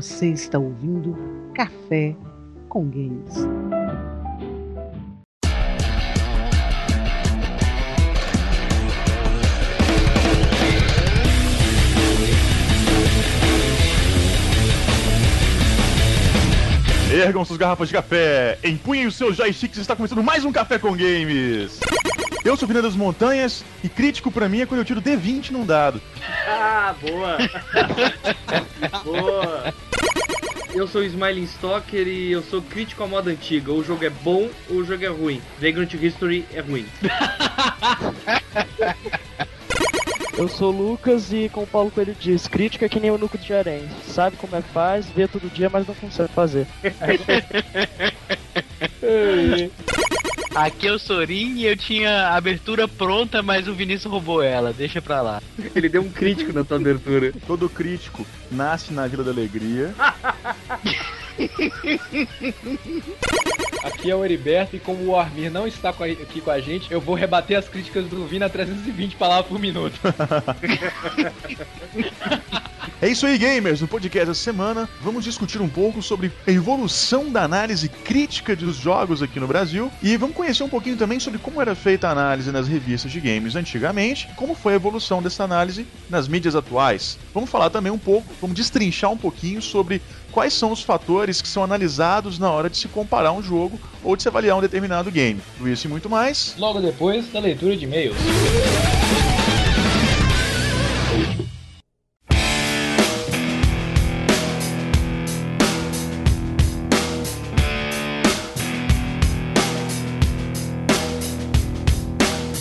Você está ouvindo Café com Games. Ergam suas garrafas de café, empunhem os seus joysticks, está começando mais um Café com Games. Eu sou o Fernando das Montanhas e crítico pra mim é quando eu tiro D20 num dado. Ah, boa! boa! Eu sou o Smiling Stalker e eu sou crítico à moda antiga. Ou o jogo é bom ou o jogo é ruim. Vagrant History é ruim. Eu sou o Lucas e, como o Paulo Coelho diz, crítica é que nem o Nuco de Aranha. Sabe como é que faz, vê todo dia, mas não consegue fazer. Aqui é o Sorin e eu tinha a abertura pronta, mas o Vinícius roubou ela. Deixa pra lá. Ele deu um crítico na tua abertura. Todo crítico nasce na Vila da Alegria. Aqui é o Heriberto e como o Armir não está aqui com a gente, eu vou rebater as críticas do Vina 320 palavras por minuto. É isso aí, gamers! No podcast dessa semana, vamos discutir um pouco sobre a evolução da análise crítica dos jogos aqui no Brasil e vamos conhecer um pouquinho também sobre como era feita a análise nas revistas de games antigamente, como foi a evolução dessa análise nas mídias atuais. Vamos falar também um pouco, vamos destrinchar um pouquinho sobre quais são os fatores que são analisados na hora de se comparar um jogo ou de se avaliar um determinado game. Tudo isso e muito mais. Logo depois da leitura de e-mails.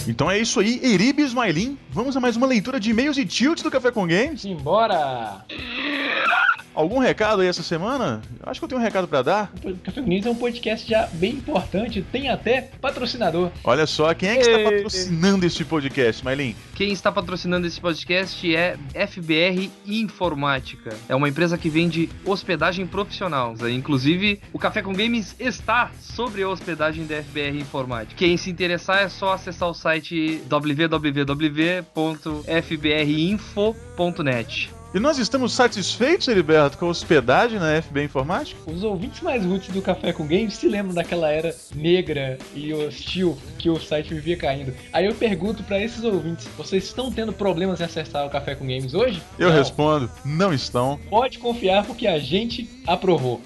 Então é isso aí, Eribe Ismailin. Vamos a mais uma leitura de e-mails e tilts do Café com Games. Simbora! Algum recado aí essa semana? Acho que eu tenho um recado pra dar. O Café com Games é um podcast já bem importante, tem até patrocinador. Olha só, quem é que está patrocinando este podcast, Mailin? Quem está patrocinando esse podcast é FBR Informática. É uma empresa que vende hospedagem profissional. Inclusive, o Café com Games está sobre a hospedagem da FBR Informática. Quem se interessar é só acessar o site www.fbrinfo.net. E nós estamos satisfeitos, Heriberto, com a hospedagem na FB Informática? Os ouvintes mais roots do Café com Games se lembram daquela era negra e hostil que o site vivia caindo. Aí eu pergunto pra esses ouvintes, vocês estão tendo problemas em acessar o Café com Games hoje? Eu Não. respondo, não estão. Pode confiar porque a gente aprovou.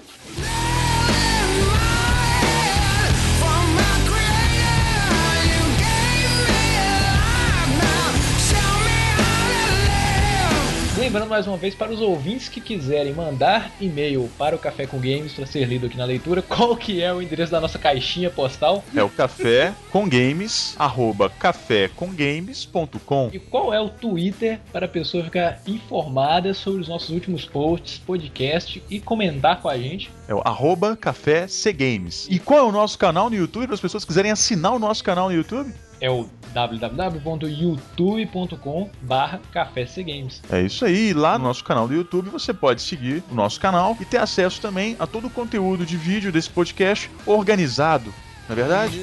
Lembrando mais uma vez para os ouvintes que quiserem mandar e-mail para o Café com Games para ser lido aqui na leitura, qual que é o endereço da nossa caixinha postal É o café com games, arroba cafécomgames.com. e qual é o Twitter para a pessoa ficar informada sobre os nossos últimos posts, podcast e comentar com a gente. É o arroba café cgames. E qual é o nosso canal no YouTube para as pessoas que quiserem assinar o nosso canal no YouTube? É o www.youtube.com barra Café C Games. É isso aí, lá no nosso canal do YouTube você pode seguir o nosso canal e ter acesso também a todo o conteúdo de vídeo desse podcast organizado, não é verdade?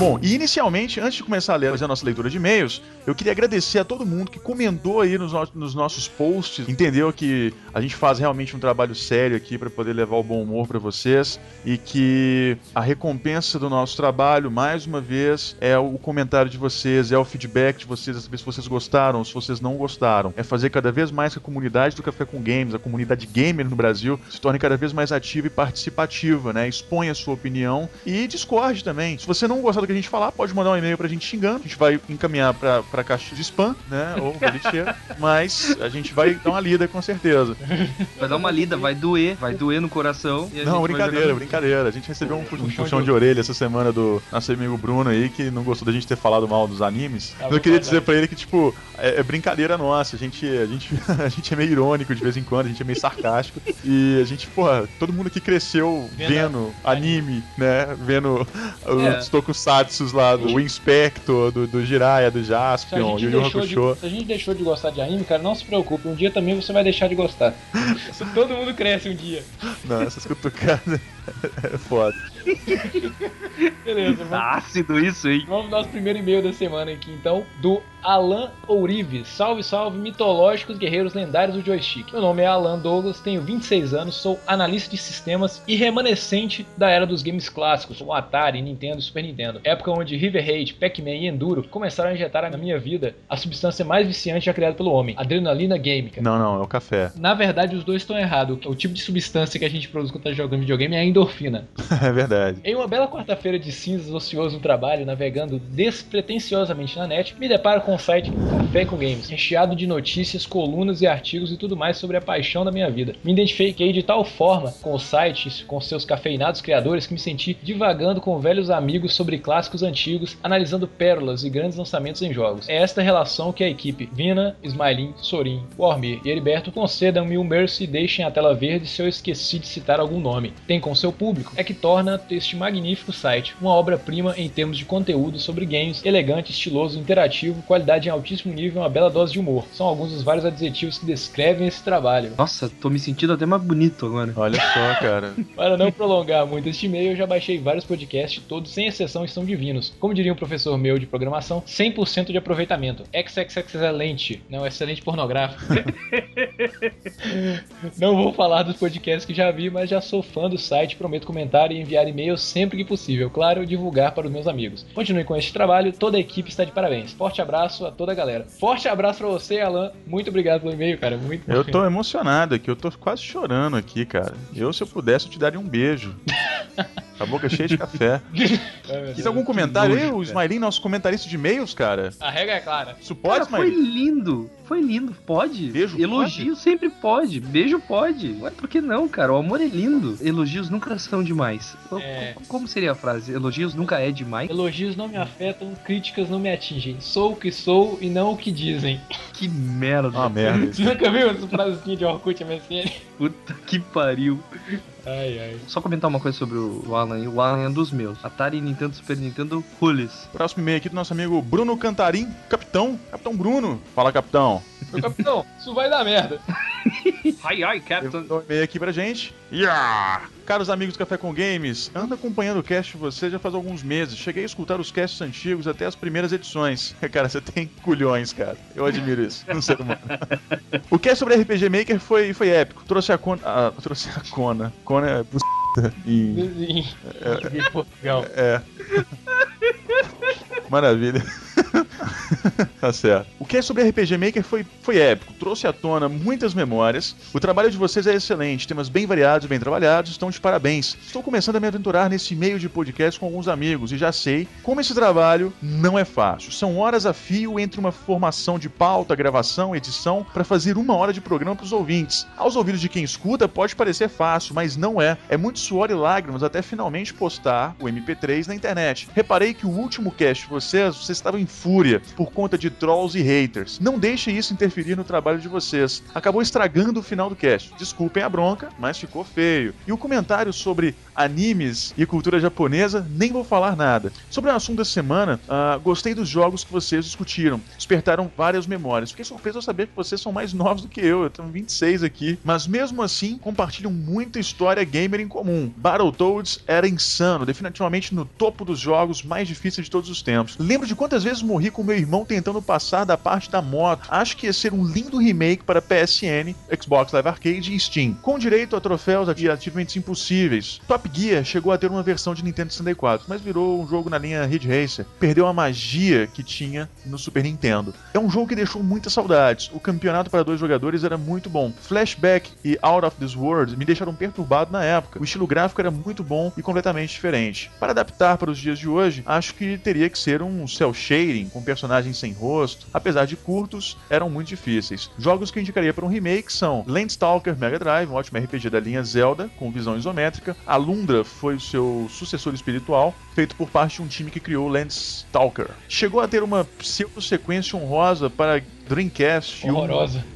Bom, e inicialmente, antes de começar a ler fazer a nossa leitura de e-mails, eu queria agradecer a todo mundo que comentou aí nos, no- nos nossos posts, entendeu que a gente faz realmente um trabalho sério aqui para poder levar o bom humor para vocês e que a recompensa do nosso trabalho, mais uma vez, é o comentário de vocês, é o feedback de vocês, a saber se vocês gostaram se vocês não gostaram. É fazer cada vez mais que a comunidade do Café com Games, a comunidade gamer no Brasil, se torne cada vez mais ativa e participativa, né? Exponha a sua opinião e discorde também. Se você não gostar do que a gente falar, pode mandar um e-mail pra gente xingando, a gente vai encaminhar pra, pra caixa de spam, né? Ou pra lixeira, mas a gente vai dar uma lida com certeza. Vai dar uma lida, vai doer, vai doer no coração. e a Não, brincadeira, brincadeira. A gente recebeu um, puxão, de orelha essa semana do nosso amigo Bruno aí, que não gostou da gente ter falado mal dos animes. Ah, vou eu queria dizer pra ele que, tipo, é, é brincadeira nossa. A gente, a, gente, a gente é meio irônico de vez em quando, a gente é meio sarcástico. E a gente, porra, todo mundo aqui cresceu Vendo vendo anime, né? Vendo É. os tokusatsus lá, do Inspector, do, do Jiraiya, do Jaspion, gente Yu deixou de, Hakusho. se a gente deixou de gostar de anime, cara, não se preocupe, um dia também você vai deixar de gostar. Todo mundo cresce um dia. Não, essas cutucadas. É foda. Beleza, vamos, Tá ácido isso, hein? vamos pro nosso primeiro e-mail da semana aqui, então, do Alan Ourives. Salve, salve, mitológicos guerreiros lendários do joystick. Meu nome é Alan Douglas, tenho 26 anos, sou analista de sistemas e remanescente da era dos games clássicos, como Atari, Nintendo e Super Nintendo. Época onde River Raid, Pac-Man e Enduro começaram a injetar na minha vida a substância mais viciante já criada pelo homem, adrenalina gâmica. Não, não, é o café. Na verdade, os dois estão errados. O tipo de substância que a gente produz quando tá jogando videogame é a endorfina. É verdade. Em uma bela quarta-feira de cinzas, ocioso no trabalho, navegando despretensiosamente na net, me deparo com o site Café com Games, recheado de notícias, colunas e artigos e tudo mais sobre a paixão da minha vida. Me identifiquei de tal forma com o site, com seus cafeinados criadores, que me senti divagando com velhos amigos sobre clássicos antigos, analisando pérolas e grandes lançamentos em jogos. É esta relação que a equipe Vina, Smailin, Sorin, Warmir e Heriberto concedam-me um mercy e deixem a tela verde se eu esqueci de citar algum nome. Tem com seu público, é que torna este magnífico site uma obra-prima em termos de conteúdo sobre games, elegante, estiloso, interativo, qualidade em altíssimo nível e uma bela dose de humor. São alguns dos vários adjetivos que descrevem esse trabalho. Nossa, tô me sentindo até mais bonito agora. Olha só, cara. Para não prolongar muito este e-mail, eu já baixei vários podcasts, todos sem exceção estão divinos. Como diria um professor meu de programação, 100% de aproveitamento. excelente, não excelente pornográfico. não vou falar dos podcasts que já vi, mas já sou fã do site, prometo comentar e enviar e-mails sempre que possível, claro, divulgar para os meus amigos. Continue com este trabalho, toda a equipe está de parabéns. Forte abraço a toda a galera. Forte abraço para você, Alan. Muito obrigado pelo e-mail, cara. Muito Eu tô emocionado aqui, eu tô quase chorando aqui, cara. Eu, se eu pudesse, eu te daria um beijo. A boca cheia de café. Tem algum comentário aí? O. Smiling, nosso comentarista de e-mails, cara? A regra é clara. Isso pode, Cara, foi lindo. Foi lindo. Pode. Beijo Elogio sempre pode. Beijo pode. Ué, por que não, cara? O amor é lindo. Elogios nunca são demais. É. co- Como seria a frase? Elogios nunca é demais? Elogios não me afetam, críticas não me atingem. Sou o que sou e não o que dizem. Que merda. Uma merda. Você nunca viu essa frasezinha de Orkut MSN? Puta que pariu. Ai, ai. Só comentar uma coisa sobre o Alan. O Alan é um dos meus. Atari, Nintendo, Super Nintendo, Rules. Próximo e-mail aqui do nosso amigo Bruno Cantarim, capitão. Capitão Bruno. Fala, capitão. Meu capitão, isso vai dar merda. Ai, ai, mandou um e-mail aqui pra gente. Yeah! Caros amigos do Café com Games, ando acompanhando o cast de vocês já faz alguns meses. Cheguei a escutar os casts antigos até as primeiras edições. Cara, você tem culhões, cara. Eu admiro isso no ser humano. o cast sobre RPG Maker foi, foi épico. Trouxe a Kona. ah, trouxe a Kona. Kona é buceta em. De Portugal. É. Maravilha. tá certo. O que é sobre RPG Maker foi, foi épico, trouxe à tona muitas memórias. O trabalho de vocês é excelente, temas bem variados bem trabalhados, estão de parabéns. Estou começando a me aventurar nesse meio de podcast com alguns amigos e já sei como esse trabalho não é fácil. São horas a fio entre uma formação de pauta, gravação, edição, para fazer uma hora de programa para os ouvintes. Aos ouvidos de quem escuta pode parecer fácil, mas não é. É muito suor e lágrimas até finalmente postar o MP3 na internet. Reparei que o último cast de vocês, vocês estavam em fúria por conta de trolls e haters. Não deixe isso interferir no trabalho de vocês. Acabou estragando o final do cast. Desculpem a bronca, mas ficou feio. E o comentário sobre animes e cultura japonesa, nem vou falar nada. Sobre o assunto da semana, ah, gostei dos jogos que vocês discutiram. Despertaram várias memórias. Fiquei surpreso ao saber que vocês são mais novos do que eu. Eu tenho 26 aqui. Mas mesmo assim, compartilham muita história gamer em comum. Battletoads era insano, definitivamente no topo dos jogos mais difíceis de todos os tempos. Lembro de quantas vezes morri com meu irmão tentando passar da parte da moto. Acho que ia ser um lindo remake para PSN, Xbox Live Arcade e Steam, com direito a troféus e achievements impossíveis. Top Gear chegou a ter uma versão de Nintendo 64, mas virou um jogo na linha Ridge Racer. Perdeu a magia que tinha no Super Nintendo. É um jogo que deixou muitas saudades. O campeonato para dois jogadores era muito bom. Flashback e Out of This World me deixaram perturbado na época. O estilo gráfico era muito bom e completamente diferente. Para adaptar para os dias de hoje, acho que teria que ser um cel shading com personagens sem rosto. Apesar de curtos, eram muito difíceis. Jogos que eu indicaria para um remake são Landstalker Mega Drive, um ótimo RPG da linha Zelda, com visão isométrica. Alundra foi o seu sucessor espiritual, feito por parte de um time que criou Landstalker. Chegou a ter uma pseudo-sequência honrosa para Dreamcast e um-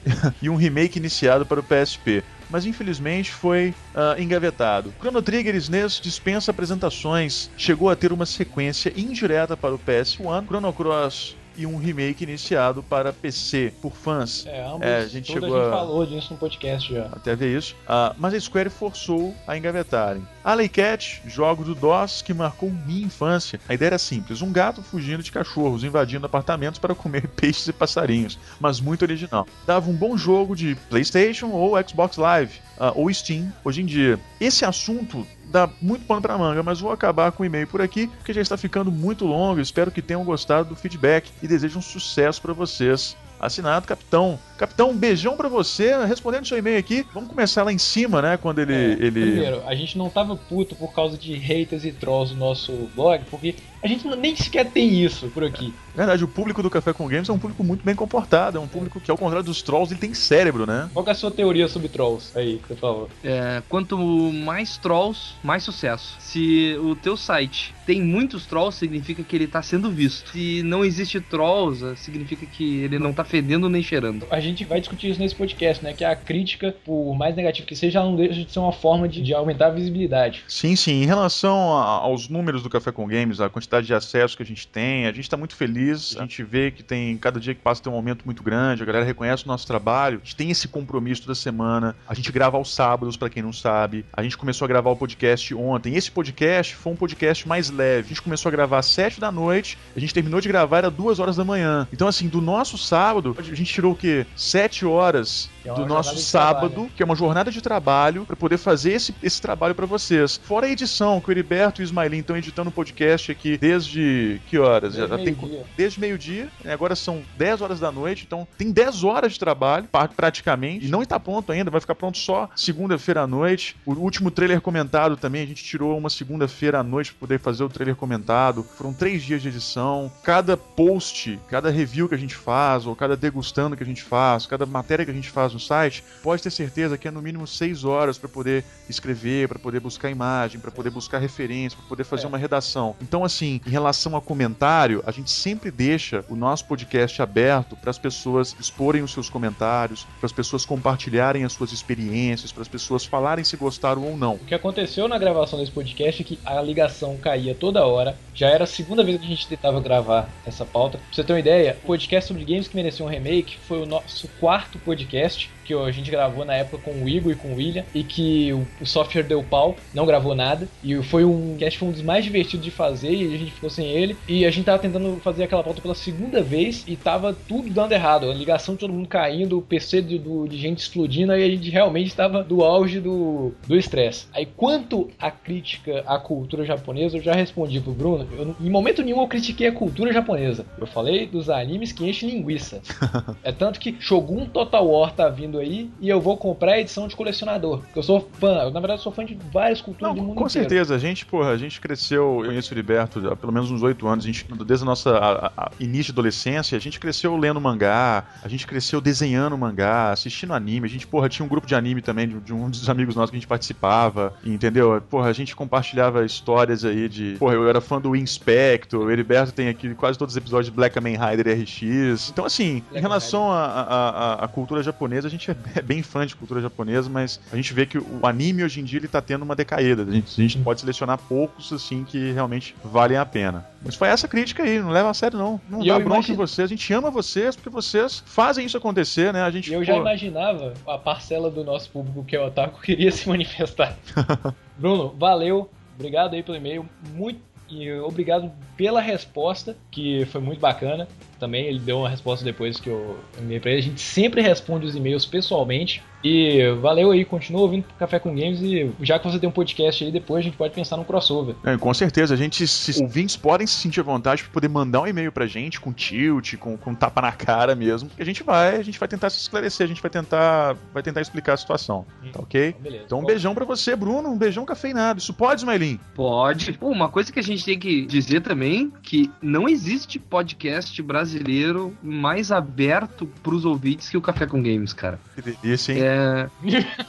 e um remake iniciado para o PSP. Mas infelizmente foi ah, engavetado. Chrono Trigger SNES dispensa apresentações. Chegou a ter uma sequência indireta para o PS1, Chrono Cross e um remake iniciado para PC por fãs. É, ambos, É, a gente chegou a gente falou disso no podcast já. até ver isso. Ah, mas a Square forçou a engavetarem. Alley Cat, jogo do DOS que marcou minha infância. A ideia era simples: um gato fugindo de cachorros, invadindo apartamentos para comer peixes e passarinhos, mas muito original. Dava um bom jogo de PlayStation ou Xbox Live, ah, ou Steam hoje em dia. Esse assunto dá muito pano pra manga, mas vou acabar com o e-mail por aqui, porque já está ficando muito longo. Espero que tenham gostado do feedback e desejo um sucesso para vocês. Assinado Capitão. Capitão, um beijão pra você. Respondendo seu e-mail aqui, vamos começar lá em cima, né? Quando ele. É, ele... Primeiro, a gente não tava puto por causa de haters e trolls no nosso blog, porque a gente nem sequer tem isso por aqui. Na verdade, o público do Café com Games é um público muito bem comportado. É um público que, ao contrário dos trolls, ele tem cérebro, né? Qual que é a sua teoria sobre trolls? Aí, por favor. É, quanto mais trolls, mais sucesso. Se o teu site tem muitos trolls, significa que ele tá sendo visto. Se não existe trolls, eh, significa que ele não tá fedendo nem cheirando. A gente vai discutir isso nesse podcast, né? Que a crítica, por mais negativa que seja, não deixa de ser uma forma de, de aumentar a visibilidade. Sim, sim. Em relação a- aos números do Café com Games, a quantidade de acesso que a gente tem, a gente está muito feliz. A gente vê que tem, cada dia que passa tem um aumento muito grande, a galera reconhece o nosso trabalho. A gente tem esse compromisso toda semana. A gente grava aos sábados, para quem não sabe. A gente começou a gravar o podcast ontem. Esse podcast foi um podcast mais leve. A gente começou a gravar às 7 da noite, a gente terminou de gravar era 2 horas da manhã. Então, assim, do nosso sábado, a gente tirou o quê? 7 horas é do nosso sábado, trabalho. que é uma jornada de trabalho, para poder fazer esse, esse trabalho para vocês. Fora a edição, que o Heriberto e o Ismailin estão editando o podcast aqui desde que horas? Já Desde tem meio-dia. desde meio-dia, né? agora são 10 horas da noite, então tem 10 horas de trabalho, praticamente, e não está pronto ainda, vai ficar pronto só segunda-feira à noite. O último trailer comentado também, a gente tirou uma segunda-feira à noite para poder fazer o trailer comentado. Foram três dias de edição. Cada post, cada review que a gente faz, ou cada degustando que a gente faz, cada matéria que a gente faz no site, pode ter certeza que é no mínimo 6 horas para poder escrever, para poder buscar imagem, para poder buscar referência, para poder fazer É. uma redação. Então, assim, em relação a comentário, a gente sempre deixa o nosso podcast aberto para as pessoas exporem os seus comentários, para as pessoas compartilharem as suas experiências, para as pessoas falarem se gostaram ou não. O que aconteceu na gravação desse podcast é que a ligação caía toda hora. Já era a segunda vez que a gente tentava gravar essa pauta. Pra você ter uma ideia, o podcast sobre games que merecia um remake foi o nosso quarto podcast que a gente gravou na época com o Igor e com o William e que o, software deu pau, não gravou nada. E foi um cast foi um dos mais divertidos de fazer e a gente ficou sem ele. E a gente tava tentando fazer aquela pauta pela segunda vez e tava tudo dando errado. A ligação de todo mundo caindo, o PC de, do- de gente explodindo, aí a gente realmente estava do auge do do estresse. Aí quanto à crítica à cultura japonesa, eu já respondi pro Bruno. Eu, em momento nenhum eu critiquei a cultura japonesa. Eu falei dos animes que enchem linguiça. É tanto que Shogun Total War tá vindo aí e eu vou comprar a edição de colecionador. Porque eu sou fã, eu, na verdade sou fã de várias culturas Não, do mundo com inteiro. certeza, a gente, porra, a gente cresceu, eu conheço o Heriberto há pelo menos uns oito anos, a gente, desde a nossa a- a- início de adolescência, a gente cresceu lendo mangá, a gente cresceu desenhando mangá, assistindo anime, a gente, porra, tinha um grupo de anime também, de, de um dos amigos nossos que a gente participava, entendeu? Porra, a gente compartilhava histórias aí de, porra, eu era fã do Inspector, o Heriberto tem aqui quase todos os episódios de Black Kamen Rider RX, então assim, em relação à cultura japonesa, a gente é é bem fã de cultura japonesa, mas a gente vê que o anime hoje em dia ele tá tendo uma decaída. A gente, a gente pode selecionar poucos assim que realmente valem a pena. Mas foi essa crítica aí, não leva a sério não. Não E dá bronca imagino- em vocês, a gente ama vocês porque vocês fazem isso acontecer, né? A gente eu já pô, imaginava a parcela do nosso público que é o Otaku queria se manifestar. Bruno, valeu. Obrigado aí pelo e-mail. Muito e obrigado pela resposta, que foi muito bacana. Também ele deu uma resposta depois que eu enviei pra ele. A gente sempre responde os e-mails pessoalmente. E valeu aí, continua ouvindo Café com Games e já que você tem um podcast aí, depois a gente pode pensar num crossover. É, com certeza, a gente, se ouvintes podem se sentir à vontade para poder mandar um e-mail pra gente com tilt, com, com tapa na cara mesmo. E a gente vai, a gente vai tentar se esclarecer, a gente vai tentar, vai tentar explicar a situação, tá ok? Então, beleza. Então um Bom, beijão pra você, Bruno, um beijão cafeinado. Isso pode, Smailin? Pode. Pô, uma coisa que a gente tem que dizer também que não existe podcast brasileiro mais aberto pros ouvintes que o Café com Games, cara. Que delícia, hein? É.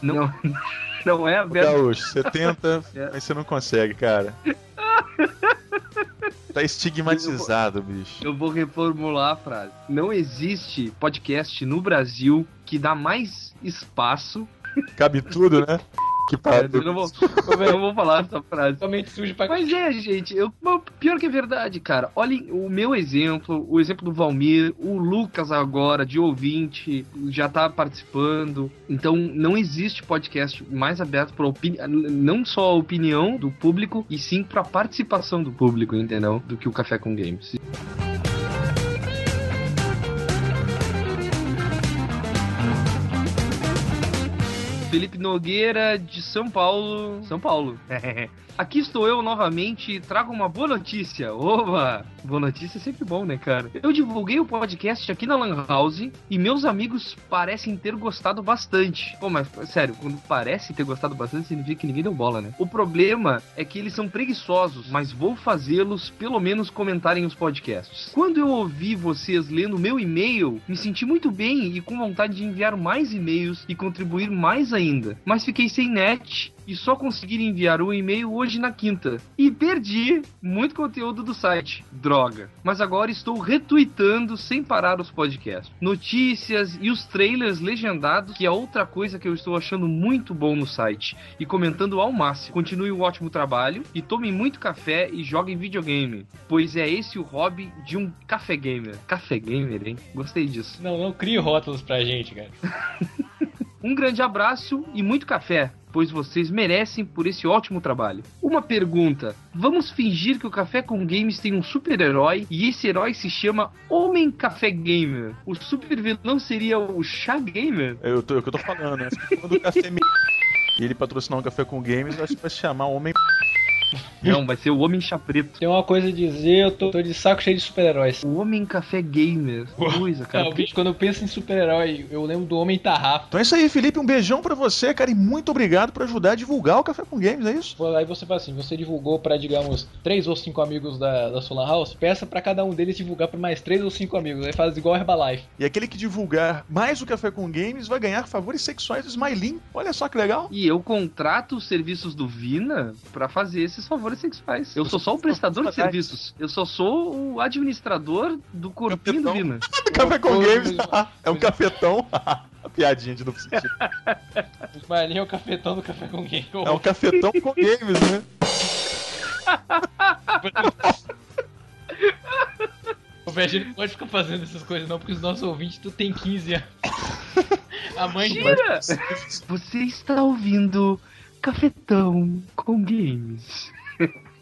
Não, não é aberto. Gaúcho, você tenta, É. mas você não consegue, cara. Tá estigmatizado, bicho. Eu vou reformular a frase. Não existe podcast no Brasil que dá mais espaço Cabe tudo, né? Que Eu pariu. não vou, eu não vou falar essa frase. Totalmente sujo pra Mas é, gente, eu, pior que é verdade, cara. Olhem o meu exemplo, o exemplo do Valmir, o Lucas agora, de ouvinte, já tá participando. Então, não existe podcast mais aberto para não só a opinião do público, e sim pra participação do público, entendeu? Do que o Café com Games. Felipe Nogueira, de São Paulo. São Paulo. Aqui estou eu novamente e trago uma boa notícia. Oba! Boa notícia é sempre bom, né, cara? Eu divulguei o podcast aqui na Lan House e meus amigos parecem ter gostado bastante. Pô, mas sério, quando parece ter gostado bastante, significa que ninguém deu bola, né? O problema é que eles são preguiçosos, mas vou fazê-los pelo menos comentarem os podcasts. Quando eu ouvi vocês lendo meu e-mail, me senti muito bem e com vontade de enviar mais e-mails e contribuir mais ainda. Mas fiquei sem net e só consegui enviar o e-mail hoje na quinta. E perdi muito conteúdo do site. Droga. Mas agora estou retweetando sem parar os podcasts. Notícias e os trailers legendados, que é outra coisa que eu estou achando muito bom no site. E comentando ao máximo. Continue o ótimo trabalho e tomem muito café e joguem videogame. Pois é esse o hobby de um café gamer. Café gamer, hein? Gostei disso. Não, não crie rótulos pra gente, cara. Um grande abraço e muito café, pois vocês merecem por esse ótimo trabalho. Uma pergunta: vamos fingir que o Café com Games tem um super-herói e esse herói se chama Homem Café Gamer. O super vilão seria o Chá Gamer? Eu tô, é o que eu tô falando, né? Você tá falando do café me... E ele patrocinar um café com games, eu acho que vai se chamar Homem. Não, vai ser o Homem Chá Preto. Tem uma coisa a dizer, eu tô, tô de saco cheio de super-heróis. O Homem Café Gamer. Coisa, cara. Não, bicho, quando eu penso em super-herói, eu lembro do Homem Tarrafa. Então é isso aí, Felipe. Um beijão pra você, cara, e muito obrigado por ajudar a divulgar o Café com Games, é isso? Aí você fala assim, você divulgou pra, digamos, três ou cinco amigos da, da Solar House, peça pra cada um deles divulgar pra mais três ou cinco amigos. Aí faz igual Herbalife. E aquele que divulgar mais o Café com Games vai ganhar favores sexuais do Smiley. Olha só que legal. E eu contrato os serviços do Vina pra fazer esses favores sexuais. Eu sou só o prestador de serviços. Eu só sou o administrador do corpinho do Vina. Café com Games mas- é um cafetão. Piadinha de duplo sentido. Smiley é o cafetão do café com game. É um cafetão com games, né? O velho não pode ficar fazendo essas coisas não, porque os nossos ouvintes tu tem 15 anos. A mãe Tira! Você está ouvindo Cafetão com Games.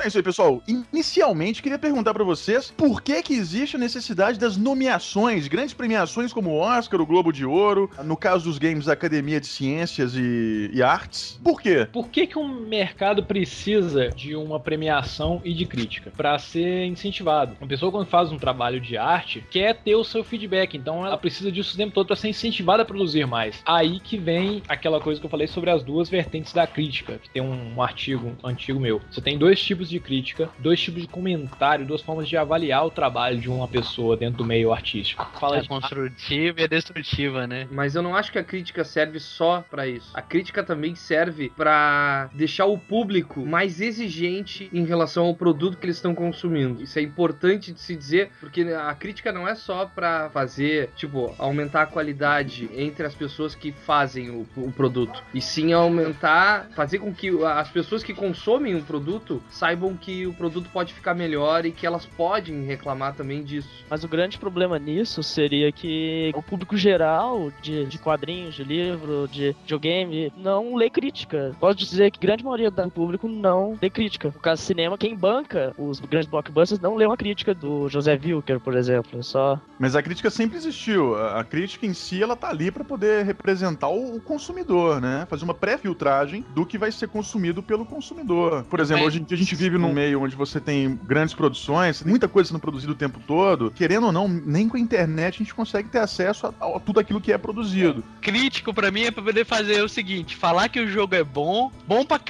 É isso aí, pessoal. Inicialmente, queria perguntar pra vocês por que que existe a necessidade das nomeações, grandes premiações como o Oscar, o Globo de Ouro, no caso dos games da Academia de Ciências e, e Artes. Por quê? Por que, que um mercado precisa de uma premiação e de crítica? Para ser incentivado. Uma pessoa, quando faz um trabalho de arte, quer ter o seu feedback, então ela precisa disso o tempo todo para ser incentivada a produzir mais. Aí que vem aquela coisa que eu falei sobre as duas vertentes da crítica, que tem um, um artigo antigo meu. Você tem dois tipos de crítica, dois tipos de comentário, duas formas de avaliar o trabalho de uma pessoa dentro do meio artístico. Fala A de construtiva e a destrutiva, né? Mas eu não acho que a crítica serve só pra isso. A crítica também serve pra deixar o público mais exigente em relação ao produto que eles estão consumindo. Isso é importante de se dizer, porque a crítica não é só pra fazer, tipo, aumentar a qualidade entre as pessoas que fazem o, o produto, e sim aumentar, fazer com que as pessoas que consomem o produto saibam que o produto pode ficar melhor e que elas podem reclamar também disso. Mas o grande problema nisso seria que o público geral de, de quadrinhos, de livro, de videogame, não lê crítica. Posso dizer que a grande maioria do público não lê crítica. No caso do cinema, quem banca os grandes blockbusters não lê uma crítica do José Wilker, por exemplo. É Só Mas a crítica sempre existiu. A crítica em si, ela tá ali pra poder representar o o consumidor, né? Fazer uma pré-filtragem do que vai ser consumido pelo consumidor. Por exemplo, hoje em dia a gente vive num meio onde você tem grandes produções, muita coisa sendo produzida o tempo todo. Querendo ou não, nem com a internet a gente consegue ter acesso a, a tudo aquilo que é produzido. Crítico pra mim é pra poder fazer o seguinte: falar que o jogo é bom, bom pra c...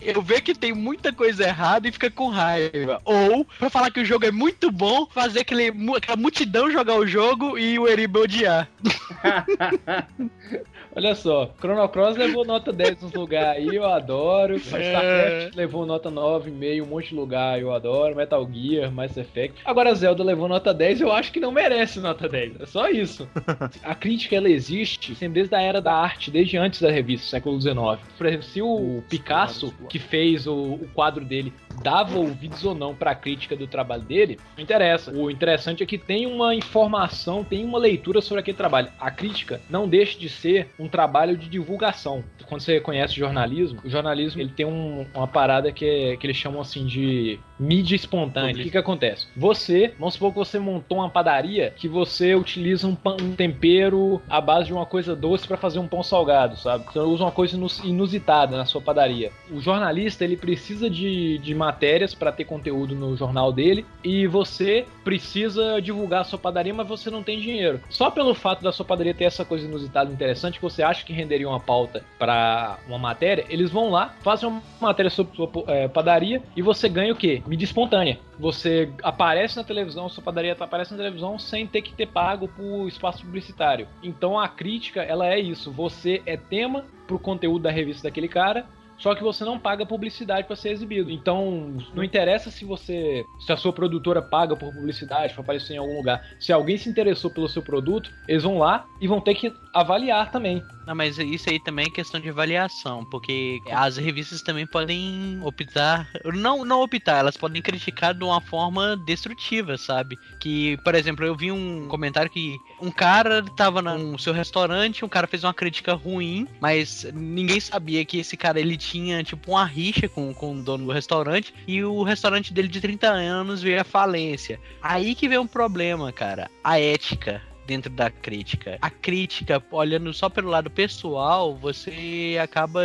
eu ver que tem muita coisa errada e fica com raiva. Ou, pra falar que o jogo é muito bom, fazer aquele, aquela multidão jogar o jogo e o Eribe odiar. Olha só, Chrono Cross levou nota 10 nos lugares aí, eu adoro. StarCraft levou nota 9,5, um monte de lugar, eu adoro. Metal Gear, Mass Effect. Agora Zelda levou nota 10, eu acho que não merece nota 10. É só isso. A crítica, ela existe desde a era da arte, desde antes da revista, século XIX. Por exemplo, se o Picasso, que fez o, o quadro dele, dava ouvidos ou não para a crítica do trabalho dele, não interessa. O interessante é que tem uma informação, tem uma leitura sobre aquele trabalho. A crítica não deixa de ser um trabalho de divulgação. Quando você conhece jornalismo, o jornalismo ele tem um, uma parada que, é, que eles chamam assim de mídia espontânea. O que, que acontece? Você, vamos supor que você montou uma padaria que você utiliza um, pão, um tempero à base de uma coisa doce para fazer um pão salgado, sabe? Você usa uma coisa inusitada na sua padaria. O jornalista ele precisa de, de matérias para ter conteúdo no jornal dele e você precisa divulgar a sua padaria, mas você não tem dinheiro. Só pelo fato da sua padaria ter essa coisa inusitada interessante que você acha que renderia uma pauta para uma matéria, eles vão lá, fazem uma matéria sobre sua é, padaria e você ganha o quê? Mídia espontânea. Você aparece na televisão, sua padaria aparece na televisão sem ter que ter pago por espaço publicitário. Então a crítica, ela é isso. Você é tema pro conteúdo da revista daquele cara só que você não paga publicidade para ser exibido. Então, não interessa se você, se a sua produtora paga por publicidade para aparecer em algum lugar. Se alguém se interessou pelo seu produto, eles vão lá e vão ter que avaliar também. Não, mas isso aí também é questão de avaliação, porque as revistas também podem optar, não, não optar, elas podem criticar de uma forma destrutiva, sabe? Que, por exemplo, eu vi um comentário que um cara tava no seu restaurante, um cara fez uma crítica ruim, mas ninguém sabia que esse cara ele tinha tipo uma rixa com, com o dono do restaurante e o restaurante dele de 30 anos veio à falência. Aí que vem um problema, cara. A ética dentro da crítica. A crítica, olhando só pelo lado pessoal, você acaba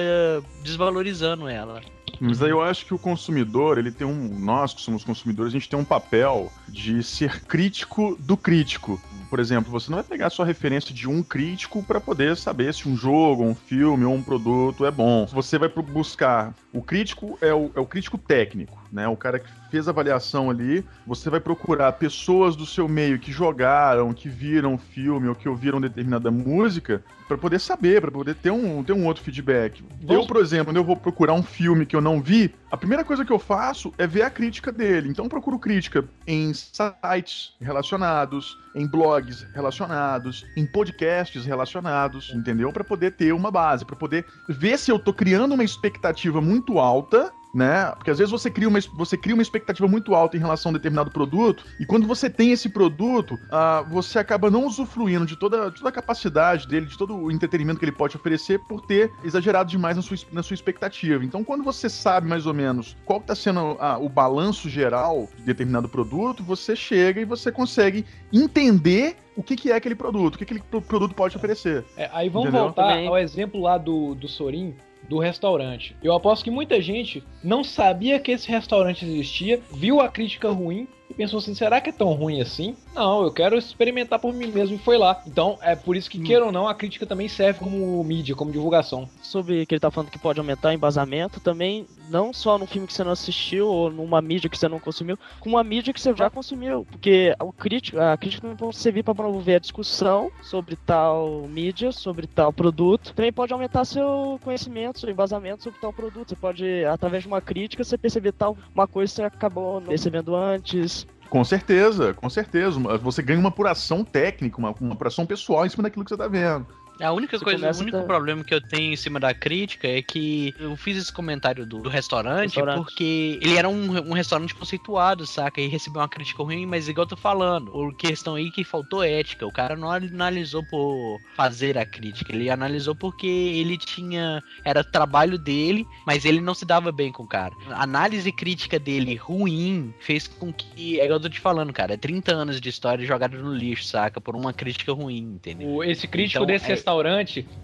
desvalorizando ela. Mas aí eu acho que o consumidor, ele tem um. Nós que somos consumidores, a gente tem um papel de ser crítico do crítico. Por exemplo, você não vai pegar sua referência de um crítico para poder saber se um jogo, um filme ou um produto é bom. Você vai buscar. O crítico é o, é o crítico técnico, né? O cara que fez a avaliação ali. Você vai procurar pessoas do seu meio que jogaram, que viram filme ou que ouviram determinada música para poder saber, para poder ter um, ter um outro feedback. Eu, por exemplo, quando eu vou procurar um filme que eu não vi, a primeira coisa que eu faço é ver a crítica dele. Então eu procuro crítica em sites relacionados, em blogs relacionados, em podcasts relacionados, entendeu? Para poder ter uma base, para poder ver se eu tô criando uma expectativa muito alta né? Porque às vezes você cria, uma, você cria uma expectativa muito alta em relação a um determinado produto, e quando você tem esse produto, uh, você acaba não usufruindo de toda, de toda a capacidade dele, de todo o entretenimento que ele pode oferecer, por ter exagerado demais na sua, na sua expectativa. Então, quando você sabe mais ou menos qual está sendo uh, o balanço geral de determinado produto, você chega e você consegue entender o que, que é aquele produto, o que aquele produto pode oferecer. É, aí vamos Entendeu? voltar Também. ao exemplo lá do, do Sorin, do restaurante. Eu aposto que muita gente não sabia que esse restaurante existia, viu a crítica ruim e pensou assim: será que é tão ruim assim? Não, eu quero experimentar por mim mesmo e foi lá. Então é por isso que, hum. queira ou não, a crítica também serve como mídia, como divulgação. Sobre que ele tá falando que pode aumentar o embasamento, também não só num filme que você não assistiu ou numa mídia que você não consumiu, com uma mídia que você já consumiu. Porque o crítico, a crítica não pode servir para promover a discussão sobre tal mídia, sobre tal produto. Também pode aumentar seu conhecimento, seu embasamento sobre tal produto. Você pode, através de uma crítica, você perceber tal uma coisa que você acabou percebendo antes com certeza, com certeza. Você ganha uma apuração técnica, uma, uma apuração pessoal em cima daquilo que você está vendo. A única Você coisa, o único problema que eu tenho em cima da crítica é que eu fiz esse comentário do, do restaurante, restaurante, porque ele era um, um restaurante conceituado, saca? E recebeu uma crítica ruim, mas igual eu tô falando, a questão aí que faltou ética. O cara não analisou por fazer a crítica, ele analisou porque ele tinha. Era trabalho dele, mas ele não se dava bem com o cara. A análise crítica dele ruim fez com que. É igual eu tô te falando, cara, 30 anos de história jogada no lixo, saca? Por uma crítica ruim, entendeu? Esse crítico então, desse é restaurante,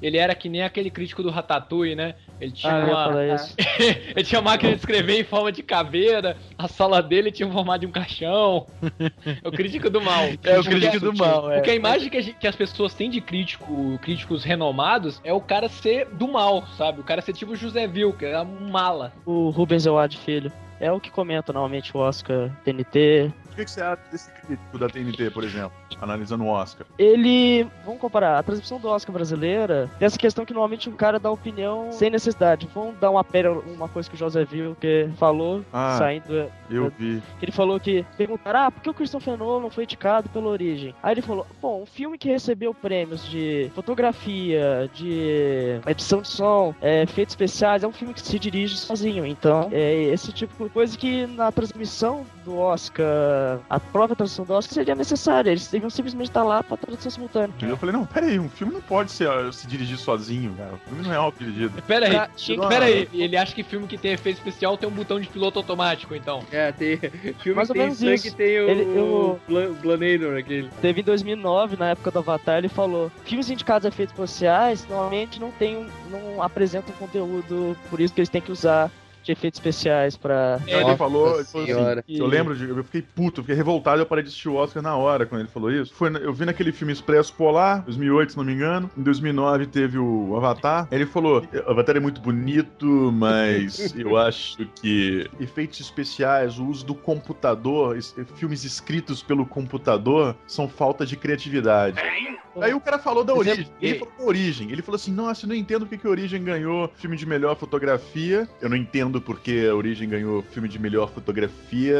ele era que nem aquele crítico do Ratatouille, né? Ele tinha, Ah, uma... ele tinha uma máquina de escrever em forma de caveira, a sala dele tinha o formato de um caixão. É o crítico do mal. É o crítico do mal, é. Porque a imagem que, as pessoas têm de crítico, críticos renomados, é o cara ser do mal, sabe? O cara ser tipo José Wilker, é um mala. O Rubens Elad Filho. É o que comenta normalmente o Oscar TNT. O que, que você acha desse crítico da TNT, por exemplo, analisando o Oscar? Ele. Vamos comparar, a transmissão do Oscar brasileira tem essa questão que normalmente um cara dá opinião sem necessidade. Vamos dar uma pérola, uma coisa que o José Wilker falou, Ah. saindo. Eu vi. Que ele falou que perguntaram, ah, por que o Christopher Nolan foi indicado pela origem? Aí ele falou, bom, um filme que recebeu prêmios de fotografia, de edição de som, é, efeitos especiais, é um filme que se dirige sozinho. Então, é esse tipo de coisa que na transmissão do Oscar, a própria transmissão do Oscar seria necessária. Eles deviam simplesmente estar lá pra tradução simultânea. E eu falei, não, peraí, um filme não pode ser, se dirigir sozinho, cara. O filme não é autodirigido. Pera aí, Pra- tinha que- pera aí. Ele acha que filme que tem efeito especial tem um botão de piloto automático, então. É, tem. Filme Mais que ou tem sangue isso. tem o. Ele- eu- Gla- Glanator, aquele. Teve em 2009, na época do Avatar, ele falou: filmes indicados a efeitos especiais normalmente não tem, um- não apresentam conteúdo, por isso que eles têm que usar de efeitos especiais pra. Aí ele falou, ele falou assim, senhora. eu lembro, de, eu fiquei puto, fiquei revoltado, eu parei de assistir o Oscar na hora quando ele falou isso. Foi, eu vi naquele filme Expresso Polar, 2008, se não me engano. Em 2009 teve o Avatar. Ele falou, o Avatar é muito bonito, mas eu acho que efeitos especiais, o uso do computador, es- filmes escritos pelo computador, são falta de criatividade. Aí o cara falou da Exemplo- origem. Ele falou da origem. Ele falou assim: Nossa, eu não entendo porque que a origem ganhou filme de melhor fotografia. Eu não entendo porque a origem ganhou filme de melhor fotografia,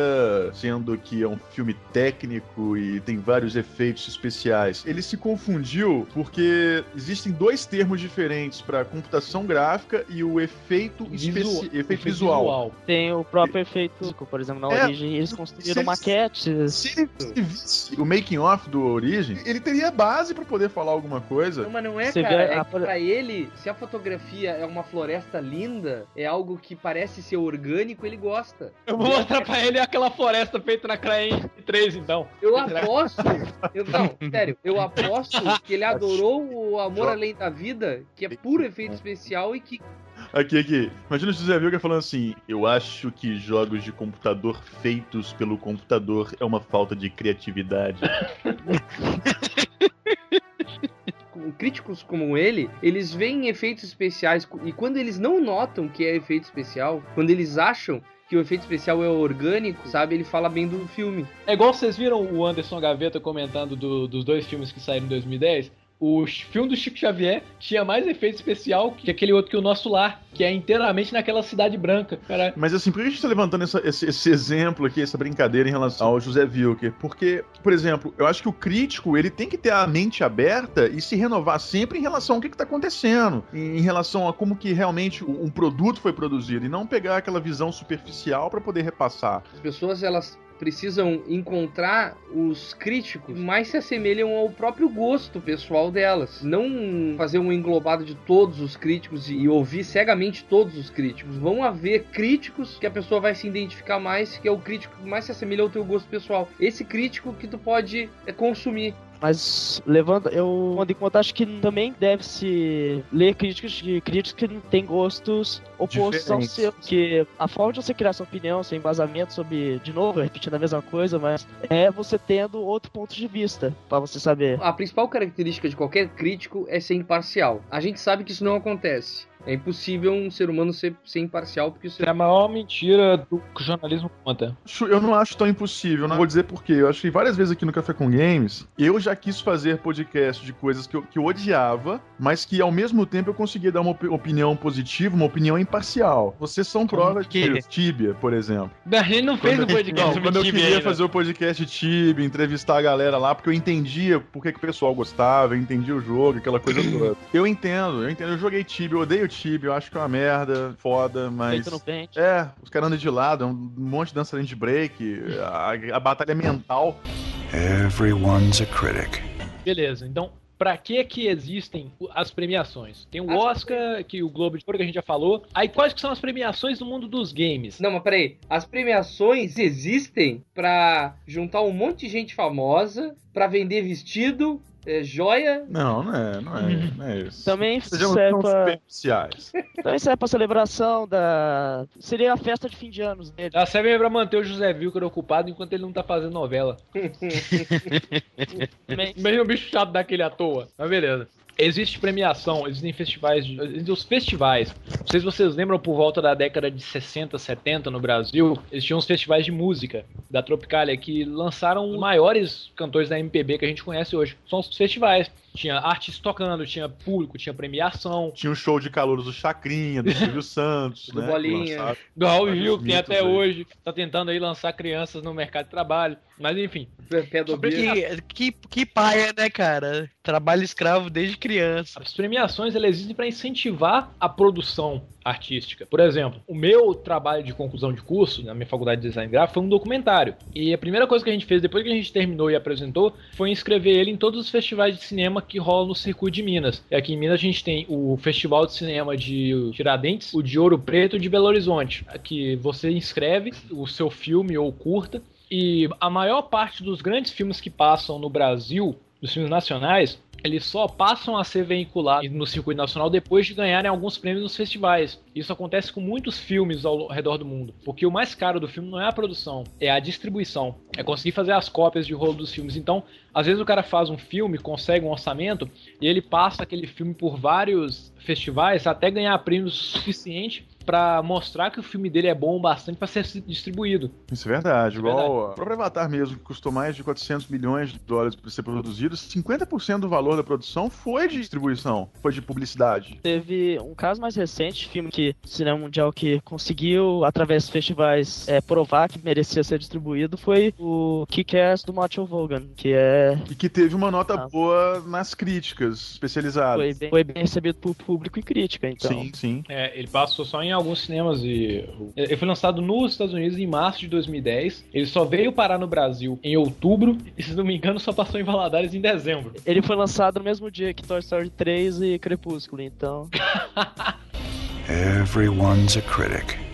sendo que é um filme técnico e tem vários efeitos especiais. Ele se confundiu porque existem dois termos diferentes para computação gráfica e o efeito, Visu- especi- efeito efeito visual. Tem o próprio efeito, por exemplo, na É, origem, eles se construíram eles- maquetes. Se ele se visse o making off do Origem, ele teria base para poder falar alguma coisa. Não, mas não é, Você cara. vê É a- que pra ele, se a fotografia é uma floresta linda, é algo que parece ser orgânico, ele gosta. Eu vou mostrar pra ele aquela floresta feita na Craen 3, então. Eu aposto. Eu, não, sério, eu aposto que ele adorou o Amor Além da Vida, que é puro efeito especial e que Aqui, aqui. Imagina o José Vilga falando assim: Eu acho que jogos de computador feitos pelo computador é uma falta de criatividade. com- críticos como ele, eles veem efeitos especiais e quando eles não notam que é efeito especial, quando eles acham que o efeito especial é orgânico, sabe? Ele fala bem do filme. É igual vocês viram o Anderson Gaveta comentando do- dos dois filmes que saíram em 2010. O filme do Chico Xavier tinha mais efeito especial que aquele outro que o Nosso Lar, que é inteiramente naquela cidade branca. Cara, Mas assim, por que a gente tá levantando essa- esse, esse exemplo aqui, essa brincadeira em relação ao José Wilker? Porque, por exemplo, eu acho que o crítico ele tem que ter a mente aberta e se renovar sempre em relação ao que, que tá acontecendo, em, relação a como que realmente um produto foi produzido, e não pegar aquela visão superficial para poder repassar. As pessoas elas precisam encontrar os críticos que mais se assemelham ao próprio gosto pessoal delas. Não fazer um englobado de todos os críticos e ouvir cegamente todos os críticos. Vão haver críticos que a pessoa vai se identificar mais, que é o crítico que mais se assemelha ao teu gosto pessoal. Esse crítico que tu pode é, consumir. Mas levando, eu em conta, acho que também deve-se ler críticos de críticos que têm gostos opostos ao seu. Porque a forma de você criar sua opinião, seu embasamento sobre, de novo, repetindo a mesma coisa, mas é você tendo outro ponto de vista, pra você saber. A principal característica de qualquer crítico é ser imparcial. A gente sabe que isso não acontece. É impossível um ser humano ser, ser imparcial porque isso é a maior mentira do que o jornalismo conta. Acho- Eu não acho tão impossível, não vou dizer por quê. Eu acho que várias vezes aqui no Café com Games, eu já quis fazer podcast de coisas que eu, que eu odiava, mas que ao mesmo tempo eu conseguia dar uma opi- opinião positiva, uma opinião imparcial. Vocês são prova que? disso. Tibia, por exemplo. A gente não fez o podcast Não, quando eu queria ainda. fazer o podcast Tibia, entrevistar a galera lá, porque eu entendia por que, que o pessoal gostava, eu entendia o jogo, aquela coisa toda. Eu entendo, eu entendo. Eu joguei Tibia, eu odeio Tibia, eu acho que é uma merda, foda, mas. Feito no pente. É, os caras andam de lado, é um monte de dançarino de break, a, a batalha é mental. Everyone's a critic. Beleza, então pra que que existem as premiações? Tem o Oscar, que o Globo de Ouro que a gente já falou. Aí quais que são as premiações do mundo dos games? Não, mas peraí. As premiações existem pra juntar um monte de gente famosa, pra vender vestido, é joia. Não, não é, não é, não é isso. Também Sejamos serve pra, também serve pra celebração da. Seria a festa de fim de anos dele. A serve pra manter o José Wilker ocupado enquanto ele não tá fazendo novela. Um bicho chato daquele à toa. Mas beleza. Existe premiação, existem festivais, existem os festivais. Não sei se vocês lembram, por volta da década de 60, 70 no Brasil, existiam os festivais de música da Tropicália que lançaram os maiores cantores da MPB que a gente conhece hoje. São os festivais. Tinha artistas tocando, tinha público, tinha premiação. Tinha um show de calouros do Chacrinha, do Silvio Santos, Do né? Bolinha. lançaram. Do Raul Gil, que tem até aí. hoje, tá tentando aí lançar crianças no mercado de trabalho. Mas enfim. Que, que, que paia, né, cara? Trabalho escravo desde criança. As premiações elas existem para incentivar a produção artística. Por exemplo, o meu trabalho de conclusão de curso na minha faculdade de design gráfico foi um documentário. E a primeira coisa que a gente fez depois que a gente terminou e apresentou foi inscrever ele em todos os festivais de cinema que rolam no circuito de Minas. E aqui em Minas a gente tem o Festival de Cinema de Tiradentes, o de Ouro Preto e de Belo Horizonte. Aqui você inscreve o seu filme ou curta e a maior parte dos grandes filmes que passam no Brasil, dos filmes nacionais, eles só passam a ser veiculados no circuito nacional depois de ganharem alguns prêmios nos festivais. Isso acontece com muitos filmes ao redor do mundo. Porque o mais caro do filme não é a produção, é a distribuição. É conseguir fazer as cópias de rolo dos filmes. Então, às vezes o cara faz um filme, consegue um orçamento, e ele passa aquele filme por vários festivais até ganhar prêmios suficiente para mostrar que o filme dele é bom o bastante para ser distribuído. Isso é verdade. É Igual verdade. o próprio Avatar mesmo, que custou mais de 400 milhões de dólares para ser produzido, 50% do valor da produção foi de distribuição, foi de publicidade. Teve um caso mais recente, filme que o cinema mundial que conseguiu, através dos festivais, é, provar que merecia ser distribuído, foi o Kick-Ass do Macho Vogan, que é, E que teve uma nota Ah. boa nas críticas especializadas. foi, bem, foi bem recebido por público e crítica, então. Sim, sim. É, ele passou só em alguns cinemas e. Ele foi lançado nos Estados Unidos em março de 2010. Ele só veio parar no Brasil em outubro. E se não me engano, só passou em Valadares em dezembro. Ele foi lançado no mesmo dia que Toy Story 3 e Crepúsculo, então. Everyone's a critic.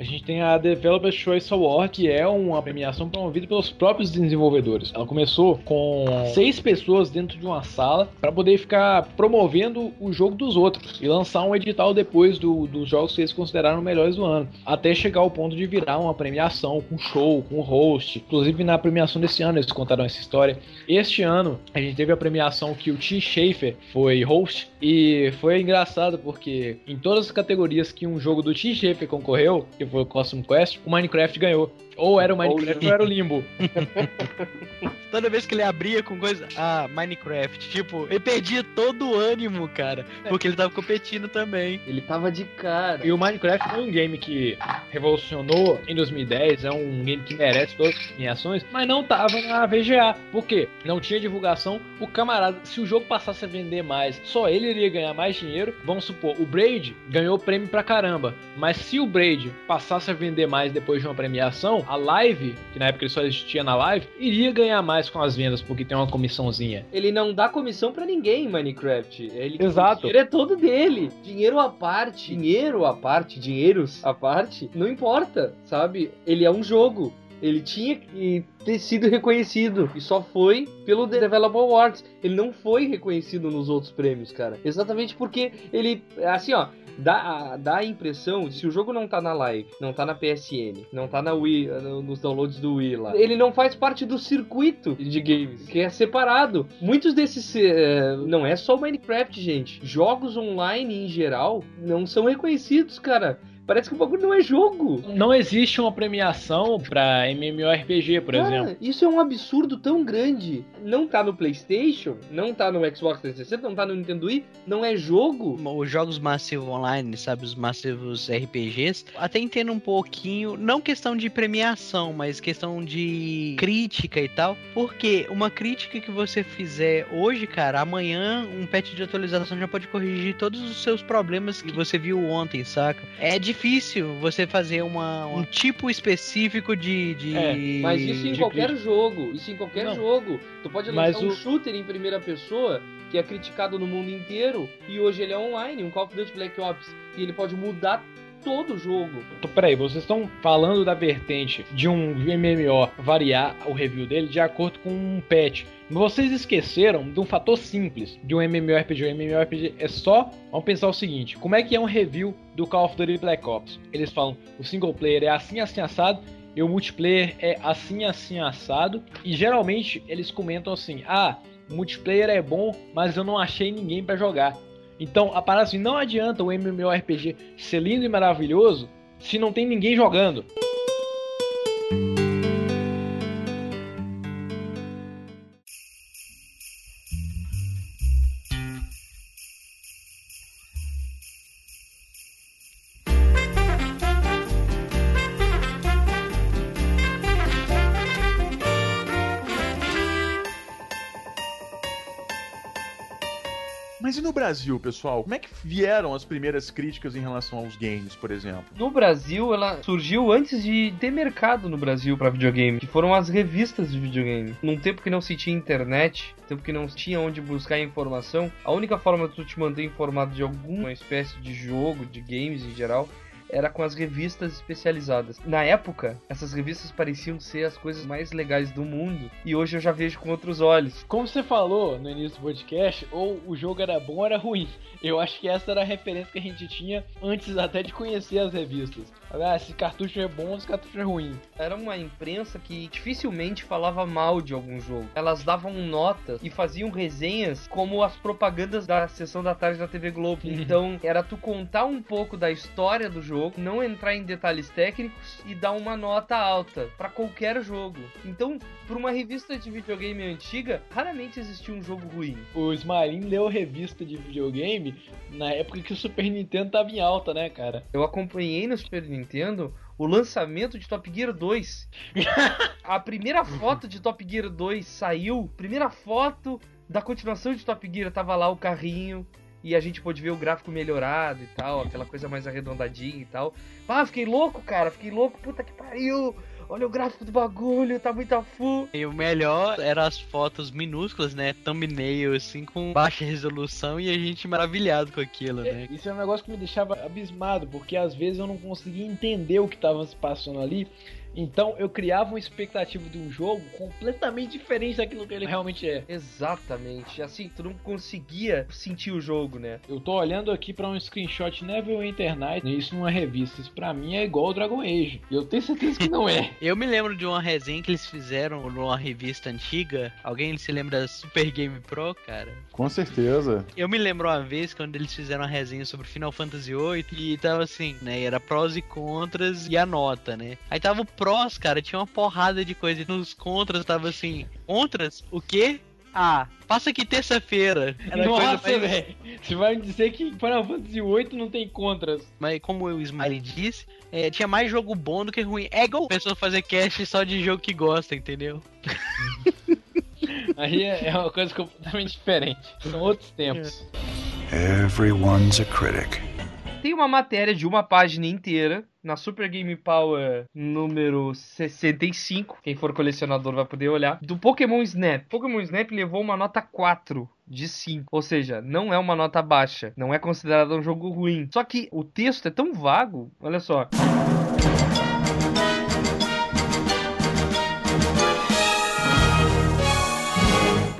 A gente tem a Developer Choice Award, que é uma premiação promovida pelos próprios desenvolvedores. Ela começou com seis pessoas dentro de uma sala para poder ficar promovendo o jogo dos outros e lançar um edital depois do- dos jogos que eles consideraram melhores do ano, até chegar ao ponto de virar uma premiação com show, com host. Inclusive na premiação desse ano eles contaram essa história. Este ano a gente teve a premiação que o Tim Schafer foi host e foi engraçado porque em todas as categorias que um jogo do Tim Schafer concorreu, que foi o Custom Quest, o Minecraft ganhou. Ou era o Minecraft ou era o Limbo. Toda vez que ele abria com coisa. Ah, Minecraft. Tipo, ele perdia todo o ânimo, cara. Porque ele tava competindo também. Ele tava de cara. E o Minecraft foi um game que revolucionou em 2010, é um game que merece todas as premiações, mas não tava na VGA. Por quê? Não tinha divulgação. O camarada, se o jogo passasse a vender mais, só ele iria ganhar mais dinheiro. Vamos supor, o Braid ganhou prêmio pra caramba, mas se o Braid passasse a vender mais depois de uma premiação, a Live, que na época ele só existia na Live, iria ganhar mais com as vendas, porque tem uma comissãozinha. Ele não dá comissão pra ninguém em Minecraft. Ele, Exato. O dinheiro é todo dele. Dinheiro à parte. Dinheiro à parte. Dinheiros à parte. Não importa, sabe? Ele é um jogo. Ele tinha que ter sido reconhecido. E só foi pelo The Developer Awards. Ele não foi reconhecido nos outros prêmios, cara. Exatamente porque ele. Assim, ó. Dá, a- dá a impressão, se o jogo não tá na live, não tá na PSN, não tá na Wii, no- nos downloads do Wii lá, ele não faz parte do circuito de games, que é separado. Muitos desses. eh, não é só o Minecraft, gente. Jogos online em geral não são reconhecidos, cara. Parece que o bagulho não é jogo. Não existe uma premiação pra MMORPG, por Cara, exemplo. Isso é um absurdo tão grande. Não tá no PlayStation, não tá no Xbox 360, não tá no Nintendo Wii, não é jogo. Os jogos massivos online, sabe? Os massivos RPGs. Até entendo um pouquinho, não questão de premiação, mas questão de crítica e tal. Porque uma crítica que você fizer hoje, cara, amanhã um patch de atualização já pode corrigir todos os seus problemas que você viu ontem, saca? É difícil você fazer uma, um tipo específico de. de É, Mas isso em de qualquer jogo. Isso em qualquer Não. jogo. Tu pode Mas lançar um o- shooter em primeira pessoa que é criticado no mundo inteiro e hoje ele é online, um Call of Duty Black Ops. E ele pode mudar todo o jogo. Peraí, vocês estão falando da vertente de um MMO variar o review dele de acordo com um patch. Vocês esqueceram de um fator simples de um MMORPG. Um MMORPG é só. Vamos pensar o seguinte: como é que é um review do Call of Duty Black Ops? Eles falam o single player é assim, assim, assado. E o multiplayer é assim, assim, assado. E geralmente eles comentam assim: ah, multiplayer é bom, mas eu não achei ninguém para jogar. Então, a parada assim, não adianta o MMORPG ser lindo e maravilhoso se não tem ninguém jogando. Brasil, pessoal? Como é que vieram as primeiras críticas em relação aos games, por exemplo? No Brasil, ela surgiu antes de ter mercado no Brasil pra videogame, que foram as revistas de videogame. Num tempo que não se tinha internet, tempo que não tinha onde buscar informação, a única forma de tu te manter informado de alguma espécie de jogo, de games em geral, era com as revistas especializadas. Na época, essas revistas pareciam ser as coisas mais legais do mundo e hoje eu já vejo com outros olhos. Como você falou no início do podcast, ou o jogo era bom ou era ruim. Eu acho que essa era a referência que a gente tinha antes até de conhecer as revistas. Ah, esse cartucho é bom, esse cartucho é ruim. Era uma imprensa que dificilmente falava mal de algum jogo. Elas davam notas e faziam resenhas como as propagandas da sessão da tarde da TV Globo. Então, era tu contar um pouco da história do jogo, não entrar em detalhes técnicos e dar uma nota alta para qualquer jogo. Então, para uma revista de videogame antiga, raramente existia um jogo ruim. O Smiling leu revista de videogame na época que o Super Nintendo tava em alta, né, cara? Eu acompanhei no Super Nintendo o lançamento de Top Gear 2. a primeira foto de Top Gear 2 saiu, primeira foto da continuação de Top Gear tava lá o carrinho e a gente pôde ver o gráfico melhorado e tal, aquela coisa mais arredondadinha e tal. Ah, fiquei louco, cara, fiquei louco, puta que pariu. Olha o gráfico do bagulho, tá muito a full. E o melhor eram as fotos minúsculas, né? Thumbnail, assim, com baixa resolução e a gente maravilhado com aquilo, né? Isso é um negócio que me deixava abismado, porque às vezes eu não conseguia entender o que tava se passando ali. Então eu criava uma expectativa de um jogo completamente diferente daquilo que ele realmente é. Exatamente. Assim, tu não conseguia sentir o jogo, né? Eu tô olhando aqui pra um screenshot Neverwinter Night, isso numa revista. Isso pra mim é igual ao Dragon Age. E eu tenho certeza que não é. Eu me lembro de uma resenha que eles fizeram numa revista antiga. Alguém se lembra da Super Game Pro, cara? Com certeza. Eu me lembro uma vez quando eles fizeram uma resenha sobre Final Fantasy VIII e tava assim, né? Era prós e contras e a nota, né? Aí tava o prós, cara, tinha uma porrada de coisa. E nos contras tava assim, contras? O quê? Ah, passa aqui terça-feira. Nossa, mais- velho. Você vai me dizer que Final Fantasy VIII não tem contras. Mas como o Smiley disse, é, tinha mais jogo bom do que ruim. É igual a pessoa fazer cast só de jogo que gosta, entendeu? Aí é é uma coisa completamente diferente. São outros tempos. Everyone's a critic. Tem uma matéria de uma página inteira na Super Game Power número 65. Quem for colecionador vai poder olhar. Do Pokémon Snap. Pokémon Snap levou uma nota 4 de 5. Ou seja, não é uma nota baixa. Não é considerado um jogo ruim. Só que o texto é tão vago. Olha só.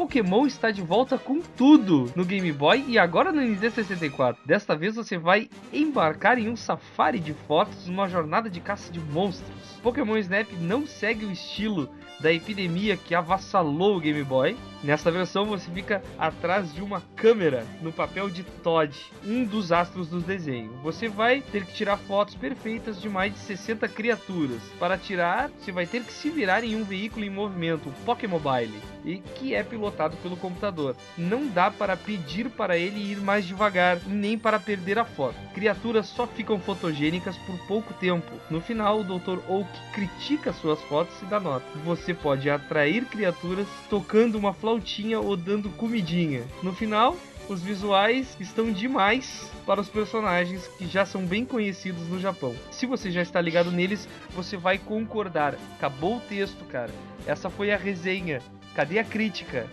Pokémon está de volta com tudo no Game Boy e agora no Nintendo 64. Desta vez você vai embarcar em um safari de fotos numa jornada de caça de monstros. Pokémon Snap não segue o estilo da epidemia que avassalou o Game Boy. Nesta versão você fica atrás de uma câmera no papel de Todd, um dos astros do desenho. Você vai ter que tirar fotos perfeitas de mais de 60 criaturas. Para tirar, você vai ter que se virar em um veículo em movimento, o Pokemobile, e que é pilotado pelo computador. Não dá para pedir para ele ir mais devagar, nem para perder a foto. Criaturas só ficam fotogênicas por pouco tempo. No final, o Dr. Oak critica suas fotos e dá nota. Você pode atrair criaturas tocando uma flautinha ou dando comidinha. No final, os visuais estão demais para os personagens que já são bem conhecidos no Japão. Se você já está ligado neles, você vai concordar. Acabou o texto, cara. Essa foi a resenha. Cadê a crítica?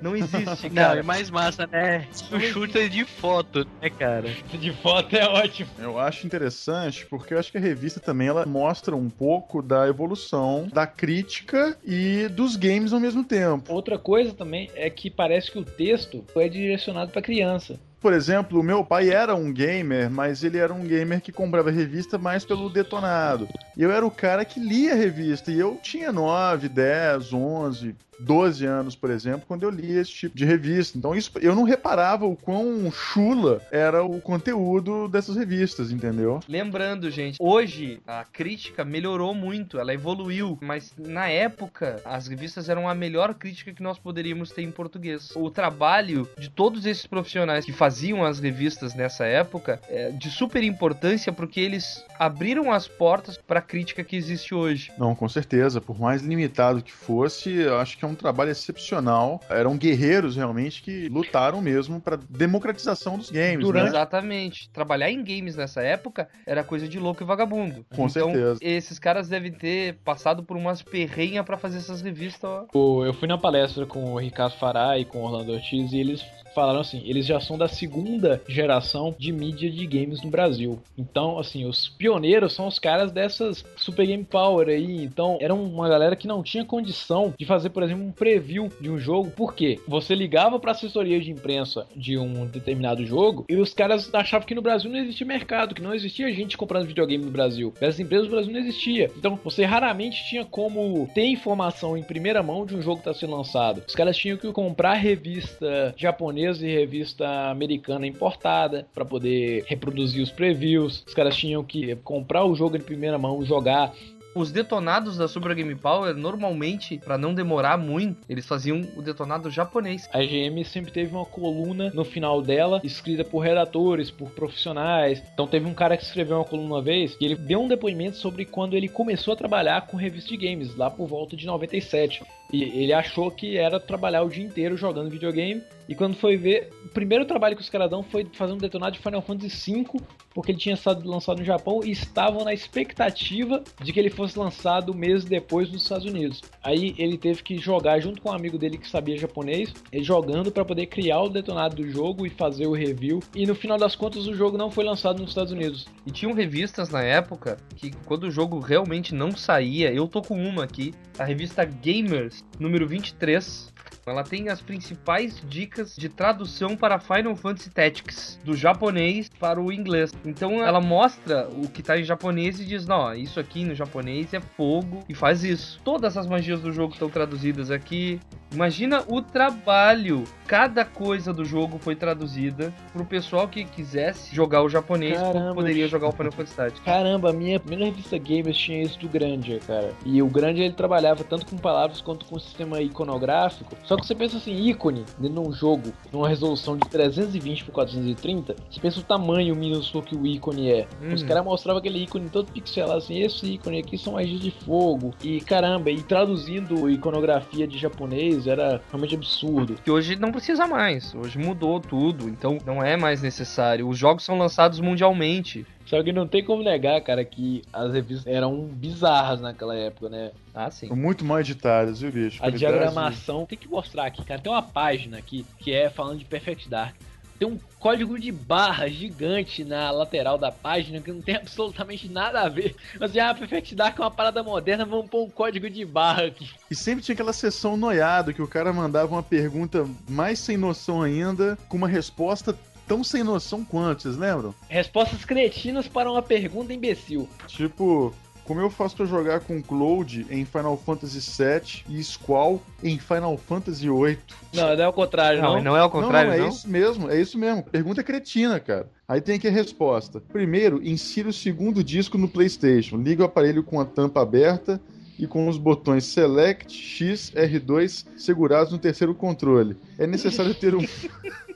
Não existe, Não, cara. é mais massa, né? O shooter de foto, né, cara? De foto é ótimo. Eu acho interessante porque eu acho que a revista também ela mostra um pouco da evolução da crítica e dos games ao mesmo tempo. Outra coisa também é que parece que o texto foi direcionado pra criança. Por exemplo, o meu pai era um gamer, mas ele era um gamer que comprava revista mais pelo detonado. E eu era o cara que lia a revista. E eu tinha 9, 10, 11, 12 anos, por exemplo, quando eu lia esse tipo de revista. Então isso eu não reparava o quão chula era o conteúdo dessas revistas, entendeu? Lembrando, gente, hoje a crítica melhorou muito, ela evoluiu, mas na época as revistas eram a melhor crítica que nós poderíamos ter em português. O trabalho de todos esses profissionais que faziam as revistas nessa época é de super importância porque eles abriram as portas para a crítica que existe hoje. Não, com certeza. Por mais limitado que fosse, acho que é um trabalho excepcional. Eram guerreiros realmente que lutaram mesmo para democratização dos games. Durante- né? Exatamente. Trabalhar em games nessa época era coisa de louco e vagabundo. Com então, certeza. esses caras devem ter passado por umas perrenhas para fazer essas revistas. ó. Eu fui na palestra com o Ricardo Fará e com o Orlando Ortiz e eles falaram assim, eles já são da segunda geração de mídia de games no Brasil. Então, assim, os pioneiros são os caras dessas Super Game Power aí. Então, era uma galera que não tinha condição de fazer, por exemplo, um preview de um jogo. Por quê? Você ligava pra assessoria de imprensa de um determinado jogo e os caras achavam que no Brasil não existia mercado, que não existia gente comprando videogame no Brasil. Essas empresas no Brasil não existia. Então, você raramente tinha como ter informação em primeira mão de um jogo que está sendo lançado. Os caras tinham que comprar revista japonesa e revista americana importada para poder reproduzir os previews. Os caras tinham que comprar o jogo em primeira mão, jogar. Os detonados da Super Game Power, normalmente, pra não demorar muito, eles faziam o detonado japonês. A GM sempre teve uma coluna no final dela, escrita por redatores, por profissionais. Então teve um cara que escreveu uma coluna uma vez, e ele deu um depoimento sobre quando ele começou a trabalhar com revista de games, lá por volta de 97. E ele achou que era trabalhar o dia inteiro jogando videogame. E quando foi ver, o primeiro trabalho que os caras dão foi fazer um detonado de Final Fantasy V, porque ele tinha sido lançado no Japão e estavam na expectativa de que ele fosse lançado meses depois nos Estados Unidos. Aí ele teve que jogar junto com um amigo dele que sabia japonês, jogando para poder criar o detonado do jogo e fazer o review. E no final das contas o jogo não foi lançado nos Estados Unidos. E tinham revistas na época que, quando o jogo realmente não saía, eu tô com uma aqui, a revista Gamers, número 23. Ela tem as principais dicas de tradução para Final Fantasy Tactics, do japonês para o inglês. Então ela mostra o que tá em japonês e diz: não, isso aqui no japonês é fogo e faz isso. Todas as magias do jogo estão traduzidas aqui. Imagina o trabalho. Cada coisa do jogo foi traduzida pro pessoal que quisesse jogar o japonês, Caramba, poderia jogar o Final Fantasy Tactics. Caramba, a minha primeira revista Gamers tinha isso do Granger, cara. E o Granger ele trabalhava tanto com palavras quanto com sistema iconográfico. Só que você pensa assim, ícone dentro de um jogo, numa resolução de 320 por 430, você pensa o tamanho minúsculo que o ícone é. Uhum. Os caras mostravam aquele ícone todo pixelado assim, esse ícone aqui são magias de fogo. E caramba, e traduzindo iconografia de japonês era realmente absurdo. que hoje não precisa mais. Hoje mudou tudo, então não é mais necessário. Os jogos são lançados mundialmente. Só que não tem como negar, cara, que as revistas eram bizarras naquela época, né? Ah, sim. Muito mal editadas, viu, bicho? A Qualidade- diagramação tem que mostrar aqui, cara. Tem uma página aqui que é falando de Perfect Dark. Tem um código de barra gigante na lateral da página que não tem absolutamente nada a ver. Mas ah, Perfect Dark é uma parada moderna, vamos pôr um código de barra aqui. E sempre tinha aquela sessão noiado que o cara mandava uma pergunta mais sem noção ainda, com uma resposta tão sem noção quanto, vocês lembram? Respostas cretinas para uma pergunta imbecil. Tipo, como eu faço pra jogar com Cloud em Final Fantasy VII e Squall em Final Fantasy VIII? Não, não é o contrário, Não, não. não é ao contrário, não, não? é isso mesmo, é isso mesmo. Pergunta cretina, cara. Aí tem aqui a resposta. Primeiro, insira o segundo disco no PlayStation. Liga o aparelho com a tampa aberta e com os botões Select, X, R2 segurados no terceiro controle. É necessário ter um.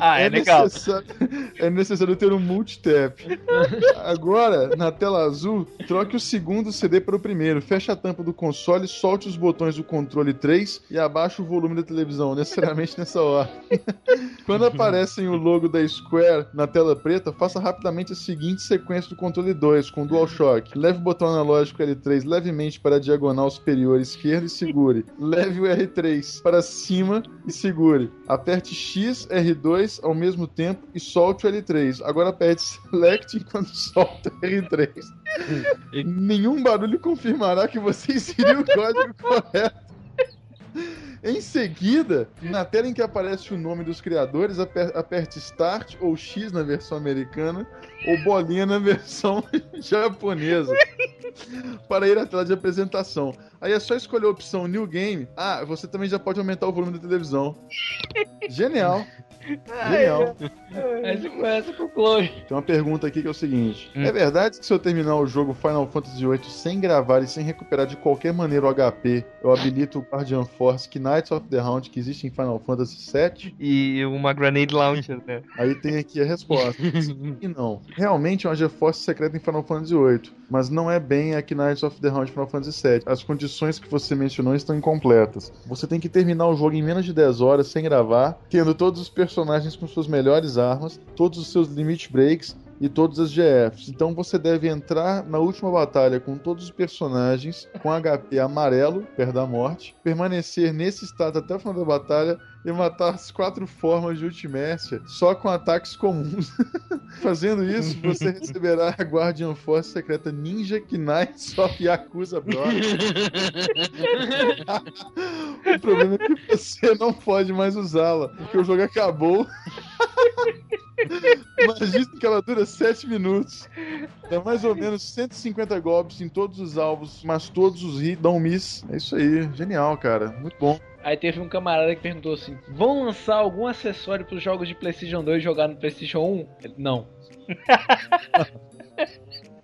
Ah, é, legal. Necessário, é necessário ter um multitap. Agora, na tela azul, troque o segundo CD para o primeiro. Feche a tampa do console, solte os botões do controle 3 e abaixe o volume da televisão, necessariamente nessa hora. Quando aparecem o logo da Square na tela preta, faça rapidamente a seguinte sequência do controle 2 com DualShock. Leve o botão analógico L3 levemente para a diagonal superior esquerda e segure. Leve o R3 para cima e segure. Aperte X, R2 ao mesmo tempo e solte o L3. Agora aperte Select enquanto solta o R3. Nenhum barulho confirmará que você inseriu o código correto. Em seguida, na tela em que aparece o nome dos criadores, aper- aperte Start ou X na versão americana ou bolinha na versão japonesa para ir tela de apresentação. Aí é só escolher a opção New Game. Ah, você também já pode aumentar o volume da televisão. Genial. Genial. Aí você começa com o Clone. Tem uma pergunta aqui que é o seguinte: Hum. É verdade que se eu terminar o jogo Final Fantasy VIII sem gravar e sem recuperar de qualquer maneira o HP, eu habilito o Guardian Force Knights of the Round que existe em Final Fantasy VII? E uma grenade launcher, né? Aí tem aqui a resposta. e não. Realmente é uma GeForce secreta em Final Fantasy VIII, mas não é bem a Knights of the Round Final Fantasy VII. As condições que você mencionou estão incompletas. Você tem que terminar o jogo em menos de 10 horas sem gravar, tendo todos os personagens com suas melhores armas, todos os seus limit breaks e todas as GFs. Então você deve entrar na última batalha com todos os personagens com HP amarelo, perto da morte, permanecer nesse estado até o final da batalha e matar as quatro formas de Ultimércia só com ataques comuns. Fazendo isso, você receberá a Guardian Force secreta Ninja Knights of Yakuza Brothers. o problema é que você não pode mais usá-la, porque o jogo acabou. Imagina que ela dura 7 minutos. Dá mais ou menos 150 golpes em todos os alvos, mas todos os hits dão miss. É isso aí, genial, cara. Muito bom. Aí teve um camarada que perguntou assim: vão lançar algum acessório para os jogos de PlayStation 2 jogar no PlayStation 1? Ele, Não.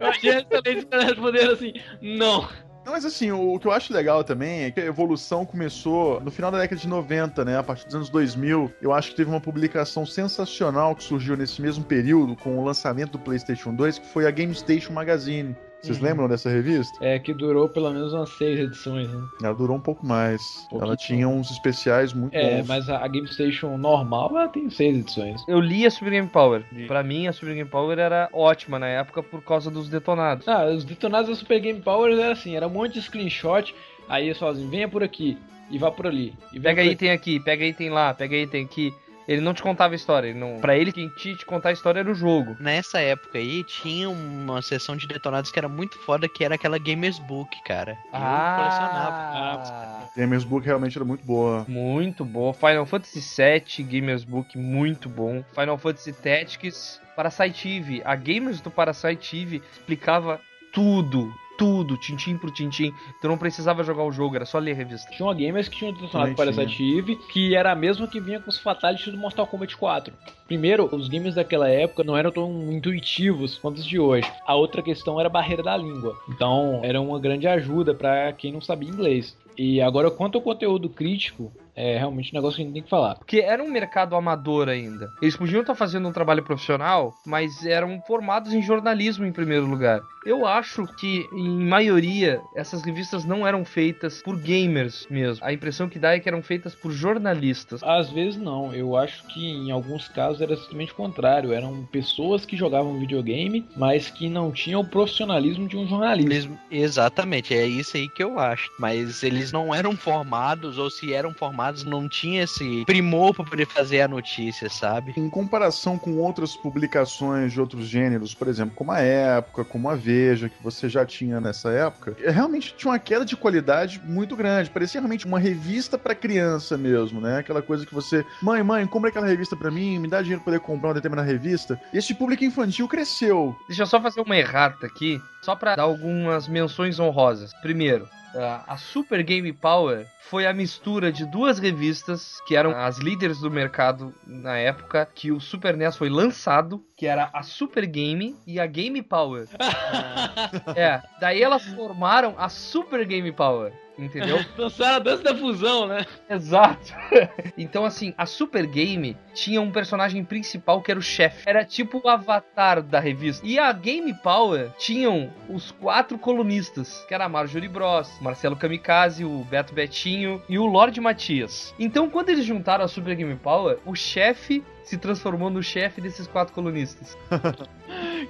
Eu achei excelente os caras responderam assim: não. Mas assim, o, o que eu acho legal também é que a evolução começou no final da década de 90, né? A partir dos anos 2000, eu acho que teve uma publicação sensacional que surgiu nesse mesmo período com o lançamento do PlayStation 2, que foi a Game Station Magazine. Vocês Uhum. lembram dessa revista? É que durou pelo menos umas seis edições, né? Ela durou um pouco mais. Pouquinho. Ela tinha uns especiais muito É, bons. mas a, Game Station normal ela tem seis edições. Eu li a Super Game Power. Pra mim, a Super Game Power era ótima na época por causa dos detonados. Ah, os detonados da Super Game Power era assim, era um monte de screenshot, aí eles falavam assim, venha por aqui, e vá por ali. E Pega por item aqui, pega item lá, pega item aqui. Ele não te contava a história. Ele não... Pra ele, quem tinha que te contar a história era o jogo. Nessa época aí, tinha uma seção de detonados que era muito foda, que era aquela Gamers Book, cara. Eu colecionava. Ah, Gamers Book realmente era muito boa. muito bom. Final Fantasy VII, Gamers Book, muito bom. Final Fantasy Tactics, Parasite Eve. A Gamers do Parasite Eve explicava tudo, tudo, tintim por tintim. Tu não precisava jogar o jogo, era só ler a revista. Tinha uma Gamers que tinha um detonado para. Eve, que era a mesma que vinha com os Fatalities do Mortal Kombat 4. Primeiro, os games daquela época não eram tão intuitivos quanto os de hoje. A outra questão era a barreira da língua. Então, era uma grande ajuda para quem não sabia inglês. E agora, quanto ao conteúdo crítico, é realmente um negócio que a gente tem que falar. Porque era um mercado amador ainda. Eles podiam estar fazendo um trabalho profissional, mas eram formados em jornalismo em primeiro lugar. Eu acho que, em maioria, essas revistas não eram feitas por gamers mesmo. A impressão que dá é que eram feitas por jornalistas. Às vezes não, eu acho que em alguns casos era simplesmente o contrário. Eram pessoas que jogavam videogame, mas que não tinham o profissionalismo de um jornalista. Eles- exatamente, é isso aí que eu acho. Mas eles não eram formados, ou se eram formados, não tinha esse primor pra poder fazer a notícia, sabe? Em comparação com outras publicações de outros gêneros, por exemplo, como a Época, como a Veja, que você já tinha nessa época, é, realmente tinha uma queda de qualidade muito grande. Parecia realmente uma revista pra criança mesmo, né? Aquela coisa que você, mãe, mãe, compra aquela revista pra mim, me dá dinheiro pra poder comprar uma determinada revista. E esse público infantil cresceu. Deixa eu só fazer uma errata aqui, só pra dar algumas menções honrosas. Primeiro, a- a Super Game Power foi a mistura de duas revistas que eram as líderes do mercado na época que o Super NES foi lançado que era a Super Game e a Game Power. é, daí elas formaram a Super Game Power. Entendeu? Dançaram a dança da fusão, né? Exato. então, assim, a Super Game tinha um personagem principal que era o chefe. Era tipo o avatar da revista. E a Game Power tinham os quatro colunistas, que era a Marjorie Bros, Marcelo Kamikaze, o Beto Betinho e o Lorde Matias. Então, quando eles juntaram a Super Game Power, o chefe se transformou no chefe desses quatro colunistas.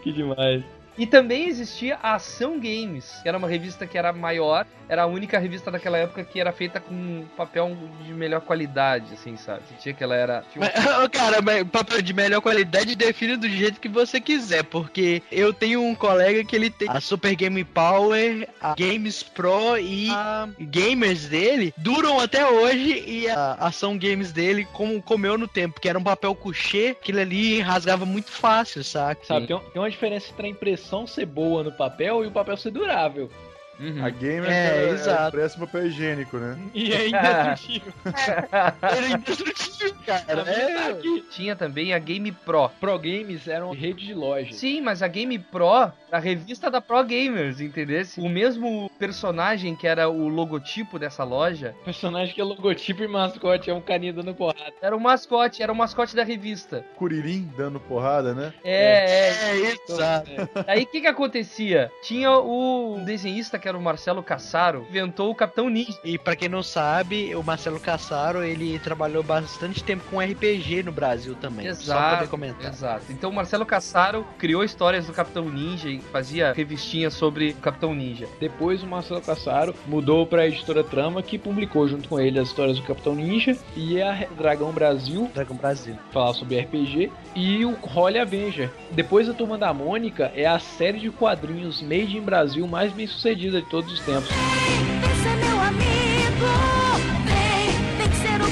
Que demais. E também existia a Ação Games, que era uma revista que era maior, era a única revista daquela época que era feita com papel de melhor qualidade, assim, sabe? Tinha que ela era. um- Mas, cara, mas papel de melhor qualidade define do jeito que você quiser, porque eu tenho um colega que ele tem a Super Game Power, a Games Pro e a Gamers dele duram até hoje e a ação Games dele como comeu no tempo, que era um papel couché, aquilo ali rasgava muito fácil, saca? Sabe, tem, tem uma diferença entre a impressão ser boa no papel e o papel ser durável. Uhum. A gamer É, é, exato. parece papel higiênico, né? E é indestrutível. Era indestrutível, cara. Tá É. aqui. Tinha também a Game Pro. Pro Games era uma rede de lojas. Sim, mas a Game Pro, a revista da Pro Gamers, entendeu? O mesmo personagem que era o logotipo dessa loja O personagem que é logotipo e mascote é um carinha dando porrada. era o mascote, era o mascote da revista. Curirim dando porrada, né? É, é. É, exato. Aí o que que acontecia? Tinha o desenhista que era o Marcelo Cassaro, inventou o Capitão Ninja. E pra quem não sabe, o Marcelo Cassaro, ele trabalhou bastante tempo com RPG no Brasil também. Só pra poder comentar. Exato. Então o Marcelo Cassaro criou histórias do Capitão Ninja e fazia revistinhas sobre o Capitão Ninja. Depois o Marcelo Cassaro mudou para a editora Trama, que publicou junto com ele as histórias do Capitão Ninja e a Dragão Brasil, Dragon Brasil. falar sobre RPG, e o Holly Avenger. Depois a Turma da Mônica é a série de quadrinhos made in Brasil mais bem sucedida de todos os tempos.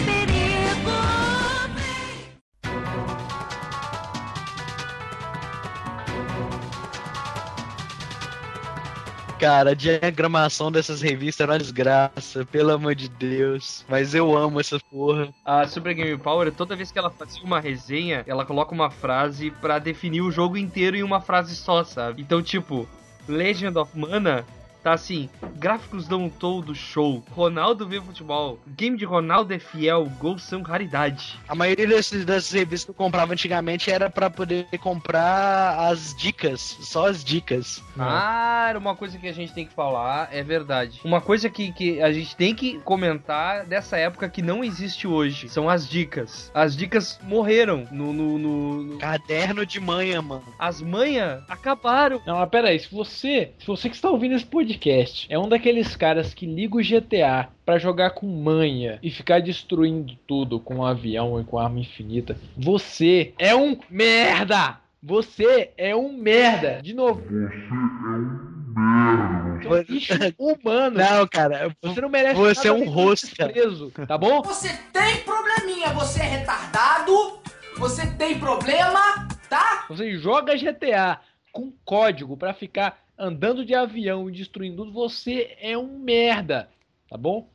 Perigo. Cara, a diagramação dessas revistas era uma desgraça, pelo amor de Deus. Mas eu amo essa porra. A Super Game Power, toda vez que ela fazia uma resenha, ela coloca uma frase pra definir o jogo inteiro em uma frase só, sabe? Então, tipo, Legend of Mana tá assim: gráficos dão um todo show, Ronaldo vê futebol, game de Ronaldo é fiel, gols são raridade. A maioria desses, dessas revistas que eu comprava antigamente era pra poder comprar as dicas, só as dicas. Ah, era uma coisa que a gente tem que falar, é verdade. Uma coisa que, que a gente tem que comentar dessa época que não existe hoje são as dicas. As dicas morreram no. no, no- no- Caderno de manhã, mano. As manhas acabaram. Não, mas peraí, se você, se você que está ouvindo esse podcast é um daqueles caras que liga o GTA pra jogar com manha e ficar destruindo tudo com um avião e com arma infinita, você é um merda! Você é um merda! De novo. Você é um bicho humano. Não, cara, Você não merece Você é um rosca. preso, tá bom? Você tem probleminha, você é retardado, você tem problema, tá? Você joga GTA com código pra ficar andando de avião e destruindo tudo, você é um merda, tá bom?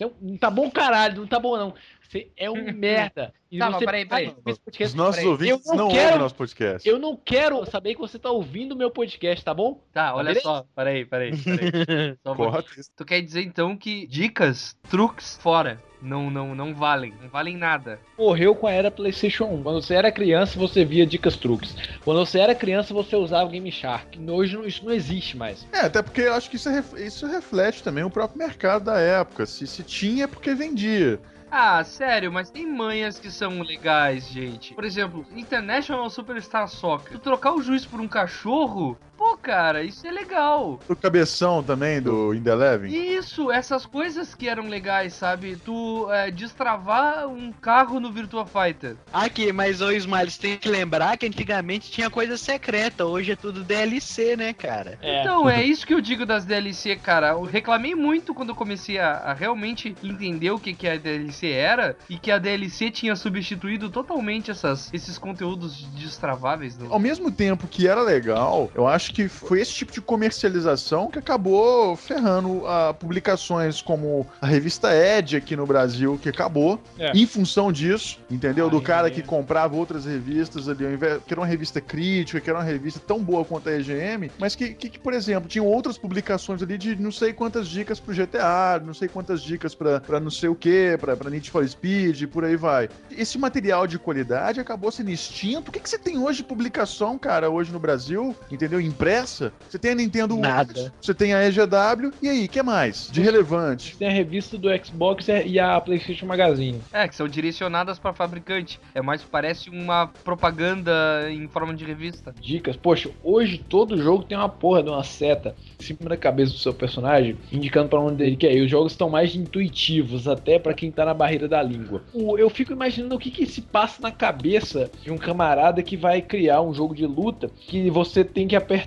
Um- Não tá bom caralho, não tá bom não. Você é um merda. E Tá, mas você peraí, peraí. tá podcast- Os nossos peraí. ouvintes eu não, não, ouvem quero, nosso podcast. Eu não quero saber que você tá ouvindo o meu podcast, tá bom? Tá, olha beleza? só. Peraí, peraí, peraí. Só um. Tu quer dizer então que dicas, truques, fora. Não, não, não valem. Não valem nada. Morreu com a era PlayStation 1. Quando você era criança, você via dicas truques. Quando você era criança, você usava o Game Shark. Hoje não- isso não existe mais. É, até porque eu acho que isso, ref- isso reflete também o próprio mercado da época. Se, se tinha, é porque vendia. Ah, sério, mas tem manhas que são legais, gente. Por exemplo, International Superstar Soccer. Tu trocar o juiz por um cachorro? Pô, cara, isso é legal. O cabeção também do Indeleven. Isso, essas coisas que eram legais, sabe? Tu é, destravar um carro no Virtua Fighter. Aqui, mas ô Smiles, tem que lembrar que antigamente tinha coisa secreta, hoje é tudo DLC, né, cara? Então, é isso que eu digo das DLC, cara. Eu reclamei muito quando eu comecei a, a realmente entender o que, que a DLC era e que a DLC tinha substituído totalmente essas, esses conteúdos destraváveis. Ao mesmo tempo que era legal, eu acho que foi esse tipo de comercialização que acabou ferrando a publicações como a revista Ed aqui no Brasil, que acabou É. em função disso, entendeu? Do Aí, cara que comprava outras revistas ali, que era uma revista crítica, que era uma revista tão boa quanto a EGM, mas que, que, que, por exemplo, tinham outras publicações ali de não sei quantas dicas pro GTA, não sei quantas dicas pra não sei o que, pra, pra Need for Speed, e por aí vai. Esse material de qualidade acabou sendo extinto. O que, que você tem hoje de publicação, cara, hoje no Brasil, entendeu? Impressa? Você tem a Nintendo Nada. você tem a EGW, e aí, o que mais? De relevante. Tem a revista do Xbox e a PlayStation Magazine. É, que são direcionadas para fabricante. É mais parece uma propaganda em forma de revista. Dicas. Poxa, hoje todo jogo tem uma porra de uma seta em cima da cabeça do seu personagem, indicando pra onde ele quer ir. Os jogos estão mais intuitivos, até pra quem tá na barreira da língua. O- Eu fico imaginando o que que se passa na cabeça de um camarada que vai criar um jogo de luta que você tem que apertar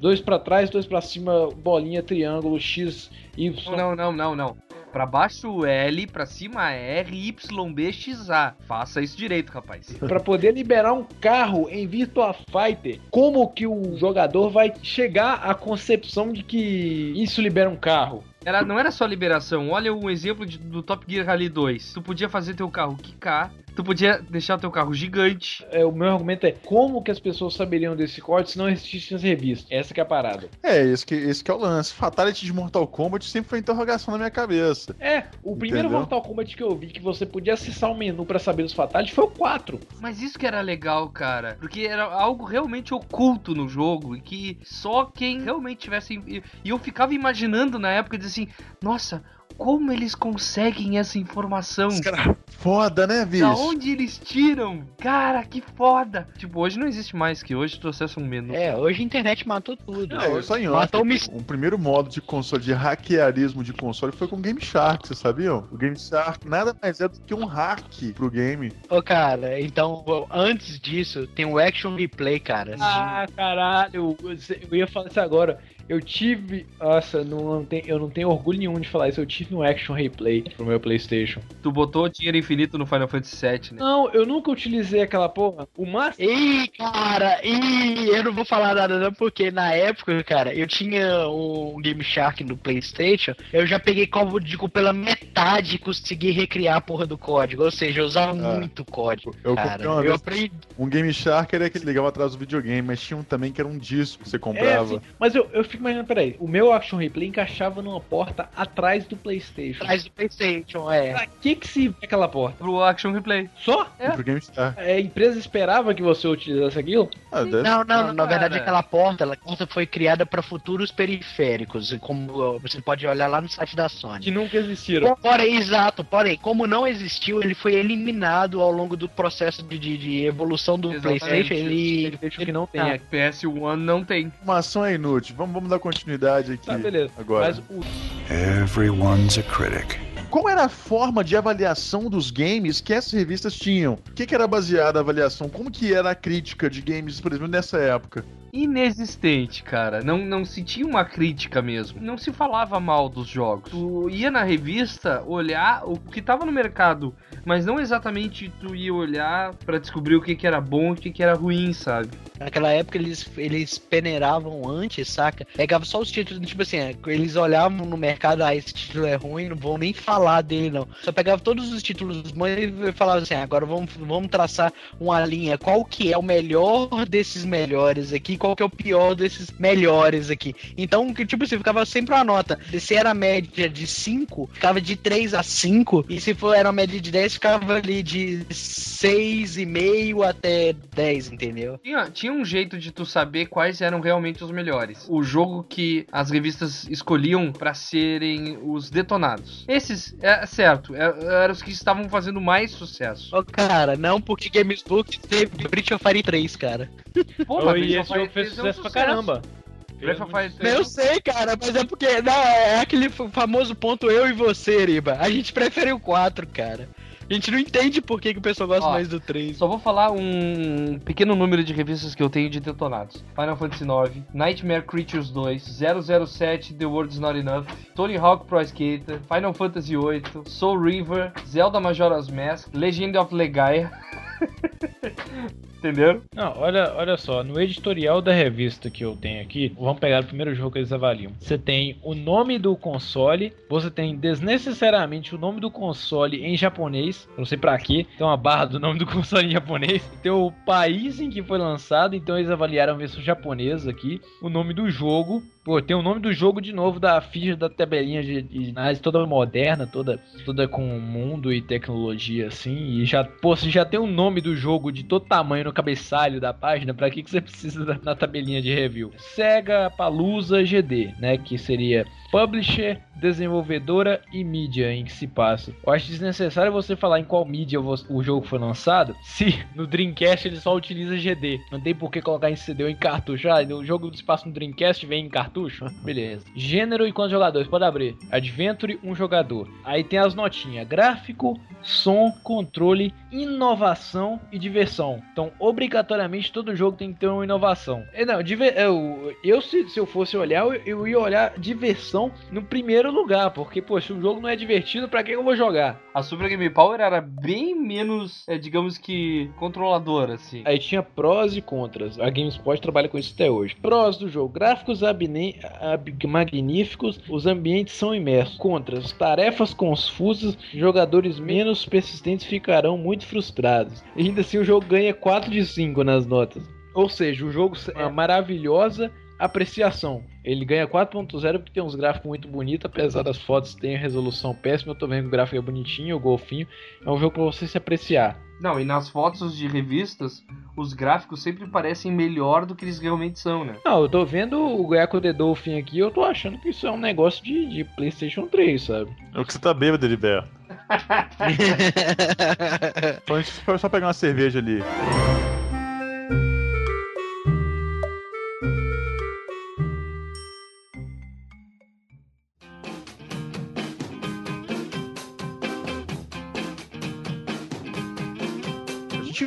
dois pra trás, dois pra cima, bolinha, triângulo, X, Y. Não, não, não, não. Pra baixo L, pra cima R, Y, B, X, A. Faça isso direito, rapaz. Pra poder liberar um carro em Virtua Fighter, como que o jogador vai chegar à concepção de que isso libera um carro? Era, não era só liberação. Olha um exemplo de- do Top Gear Rally 2. Tu podia fazer teu carro quicar, tu podia deixar teu carro gigante. É, o meu argumento é como que as pessoas saberiam desse código se não existissem as revistas? Essa que é a parada. É, esse que, esse que é o lance. Fatality de Mortal Kombat sempre foi interrogação na minha cabeça. É, o primeiro Entendeu? Mortal Kombat que eu vi que você podia acessar o menu pra saber os fatalities foi o 4. Mas isso que era legal, cara. Porque era algo realmente oculto no jogo. E que só quem realmente tivesse. E e eu ficava imaginando na época, de assim, nossa, como eles conseguem essa informação? Os caras foda, né, bicho? Da onde eles tiram? Cara, que foda! Tipo, hoje não existe mais, que hoje tu acessa um menu. É, hoje a internet matou tudo. É, só em Matou o off. mis- O primeiro modo de console, de hackearismo de console, foi com o Game Shark, vocês sabiam? O Game Shark nada mais é do que um hack pro game. Ô, cara, então, antes disso, tem o Action Replay, cara. Ah, caralho, eu ia falar isso agora. Eu tive. Nossa, não, não tem, eu não tenho orgulho nenhum de falar isso. Eu tive um Action Replay pro meu PlayStation. Tu botou dinheiro infinito no Final Fantasy VII, né? Não, eu nunca utilizei aquela porra. O máximo. Ih, cara, ih, eu não vou falar nada não, porque na época, cara, eu tinha um Game Shark no Playstation, eu já peguei código pela metade e consegui recriar a porra do código, ou seja, eu usava muito código, Eu cara. Eu vez aprendi... um Game Shark era aquele que ligava atrás do videogame, mas tinha um também que era um disco que você É, comprava. assim, mas eu, eu fico imaginando, peraí, o meu Action Replay encaixava numa porta atrás do PlayStation. Atrás do Playstation, é. Pra que que se aquela porta? Pro Action Replay. Só? É. Pro Game Shark. É, A empresa esperava que você utilizasse aquilo? Ah, deve- Não, não, Não, na verdade aquela porta, ela foi criada para futuros periféricos, como você pode olhar lá no site da Sony. Que nunca existiram. Po- Porém, exato, porém, como não existiu, ele foi eliminado ao longo do processo de, de- de evolução do Exatamente. PlayStation. Ele, PlayStation que não tem. Ah, é- PS1 não tem. Informação é inútil. Vamos, vamos dar continuidade aqui. Tá, beleza. Agora. Mas o Everyone's a critic. Qual era a forma de avaliação dos games que essas revistas tinham? O que, que era baseada a avaliação? Como que era a crítica de games, por exemplo, nessa época? Inexistente, cara. Não, não se tinha uma crítica mesmo. Não se falava mal dos jogos. Tu ia na revista olhar o que tava no mercado, mas não exatamente tu ia olhar pra descobrir o que, que era bom e o que, que era ruim, sabe? naquela época eles, eles peneiravam antes, saca? Pegava só os títulos, tipo assim, é, eles olhavam no mercado, ah, esse título é ruim, não vão nem falar dele, não. Só pegava todos os títulos e falava assim, ah, agora vamos, vamos traçar uma linha. Qual que é o melhor desses melhores aqui? Qual que é o pior desses melhores aqui? Então, que tipo assim, ficava sempre uma nota. Se era a média de 5, ficava de 3 a 5. E se for era a média de 10, ficava ali de 6,5 até 10, entendeu? Tinha, tinha um jeito de tu saber quais eram realmente os melhores. O jogo que as revistas escolhiam pra serem os detonados. Esses, é certo, é- eram os que estavam fazendo mais sucesso. Ô, cara, não, porque Games Book teve Breach of Fire 3, cara. Pô, Oh, Breath e of esse Fire fez 3 é um sucesso pra caramba. Breath of Fire 3 Eu sei, cara, mas é porque. Não, é aquele f- famoso ponto eu e você, Riba. A gente prefere o 4, cara. A gente não entende por que, que o pessoal gosta Ó, mais do 3. Só vou falar um pequeno número de revistas que eu tenho de detonados. Final Fantasy IX, Nightmare Creatures 2, 007 The World's Not Enough, Tony Hawk Pro Skater, Final Fantasy VIII, Soul River, Zelda Majora's Mask, Legend of Legaia, Entenderam? Não, olha, olha só, no editorial da revista que eu tenho aqui, vamos pegar o primeiro jogo que eles avaliam. Você tem o nome do console, você tem desnecessariamente o nome do console em japonês, não sei pra quê, tem uma barra do nome do console em japonês, tem o país em que foi lançado, então eles avaliaram a versão japonesa aqui, o nome do jogo, Pô, tem o nome do jogo de novo da ficha da tabelinha de, análise toda moderna, toda, toda com mundo e tecnologia assim. E já, pô, você já tem o nome do jogo de todo tamanho no cabeçalho da página, pra que, que você precisa da, na tabelinha de review? Sega Palusa GD, né? Que seria publisher, desenvolvedora e mídia em que se passa. Eu acho desnecessário você falar em qual mídia o jogo foi lançado, se no Dreamcast ele só utiliza GD. Não tem por que colocar em CD ou em cartucho. Ah, o jogo se passa no Dreamcast vem em cartucho? Beleza. Gênero e quantos jogadores? Pode abrir. Adventure, um jogador. Aí tem as notinhas. Gráfico, som, controle, inovação e diversão. Então, obrigatoriamente, todo jogo tem que ter uma inovação. É, não, eu, eu se, se eu fosse olhar, eu, eu ia olhar diversão no primeiro lugar, porque, pô, se o jogo não é divertido, pra que eu vou jogar? A Super Game Power era bem menos, é, digamos que, controladora, assim. Aí tinha prós e contras. A GameSpot trabalha com isso até hoje. Prós do jogo: gráficos abne- ab- magníficos, os ambientes são imersos. Contras: tarefas confusas, jogadores menos persistentes ficarão muito frustrados. E ainda assim, o jogo ganha 4 de 5 nas notas. Ou seja, o jogo é uma maravilhosa apreciação. Ele ganha 4.0 porque tem uns gráficos muito bonitos, apesar das fotos terem resolução péssima. Eu tô vendo que o gráfico é bonitinho, o golfinho. É um jogo pra você se apreciar. Não, e nas fotos de revistas, os gráficos sempre parecem melhor do que eles realmente são, né? Não, eu tô vendo o Gecko The Dolphin aqui, eu tô achando que isso é um negócio de, de PlayStation 3, sabe? É o que você tá bêbado, Heriberto. Só, a gente foi só pegar uma cerveja ali.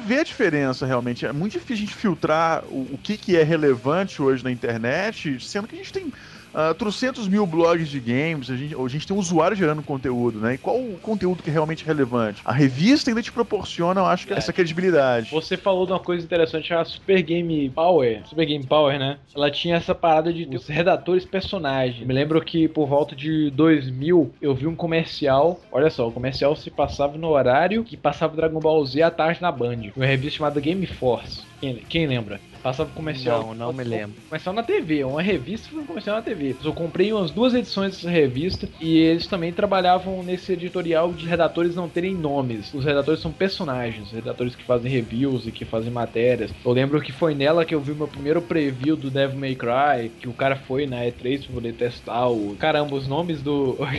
Vê a diferença realmente. É muito difícil a gente filtrar o, o que, que é relevante hoje na internet, sendo que a gente tem uh, trocentos mil blogs de games, a gente, a gente tem um usuário gerando conteúdo, né? E qual o conteúdo que é realmente relevante? A revista ainda te proporciona, eu acho, que essa credibilidade. Você falou de uma coisa interessante, a Super Game Power. Super Game Power, né? Ela tinha essa parada de os redatores personagens. Me lembro que por volta de 2000 eu vi um comercial. Olha só, o comercial se passava no horário que passava Dragon Ball Z à tarde na Band. Uma revista chamada Game Force. Quem, quem lembra? Passava comercial. Não, não me lembro. Comercial na TV, uma revista foi um comercial na TV. Eu comprei umas duas edições dessa revista e eles também trabalhavam nesse editorial de redatores não terem nomes. Os redatores são personagens, redatores que fazem reviews e que fazem matérias. Eu lembro que foi nela que eu vi o meu primeiro preview do Devil May Cry, que o cara foi na E3 pra poder testar o. Caramba, os nomes do.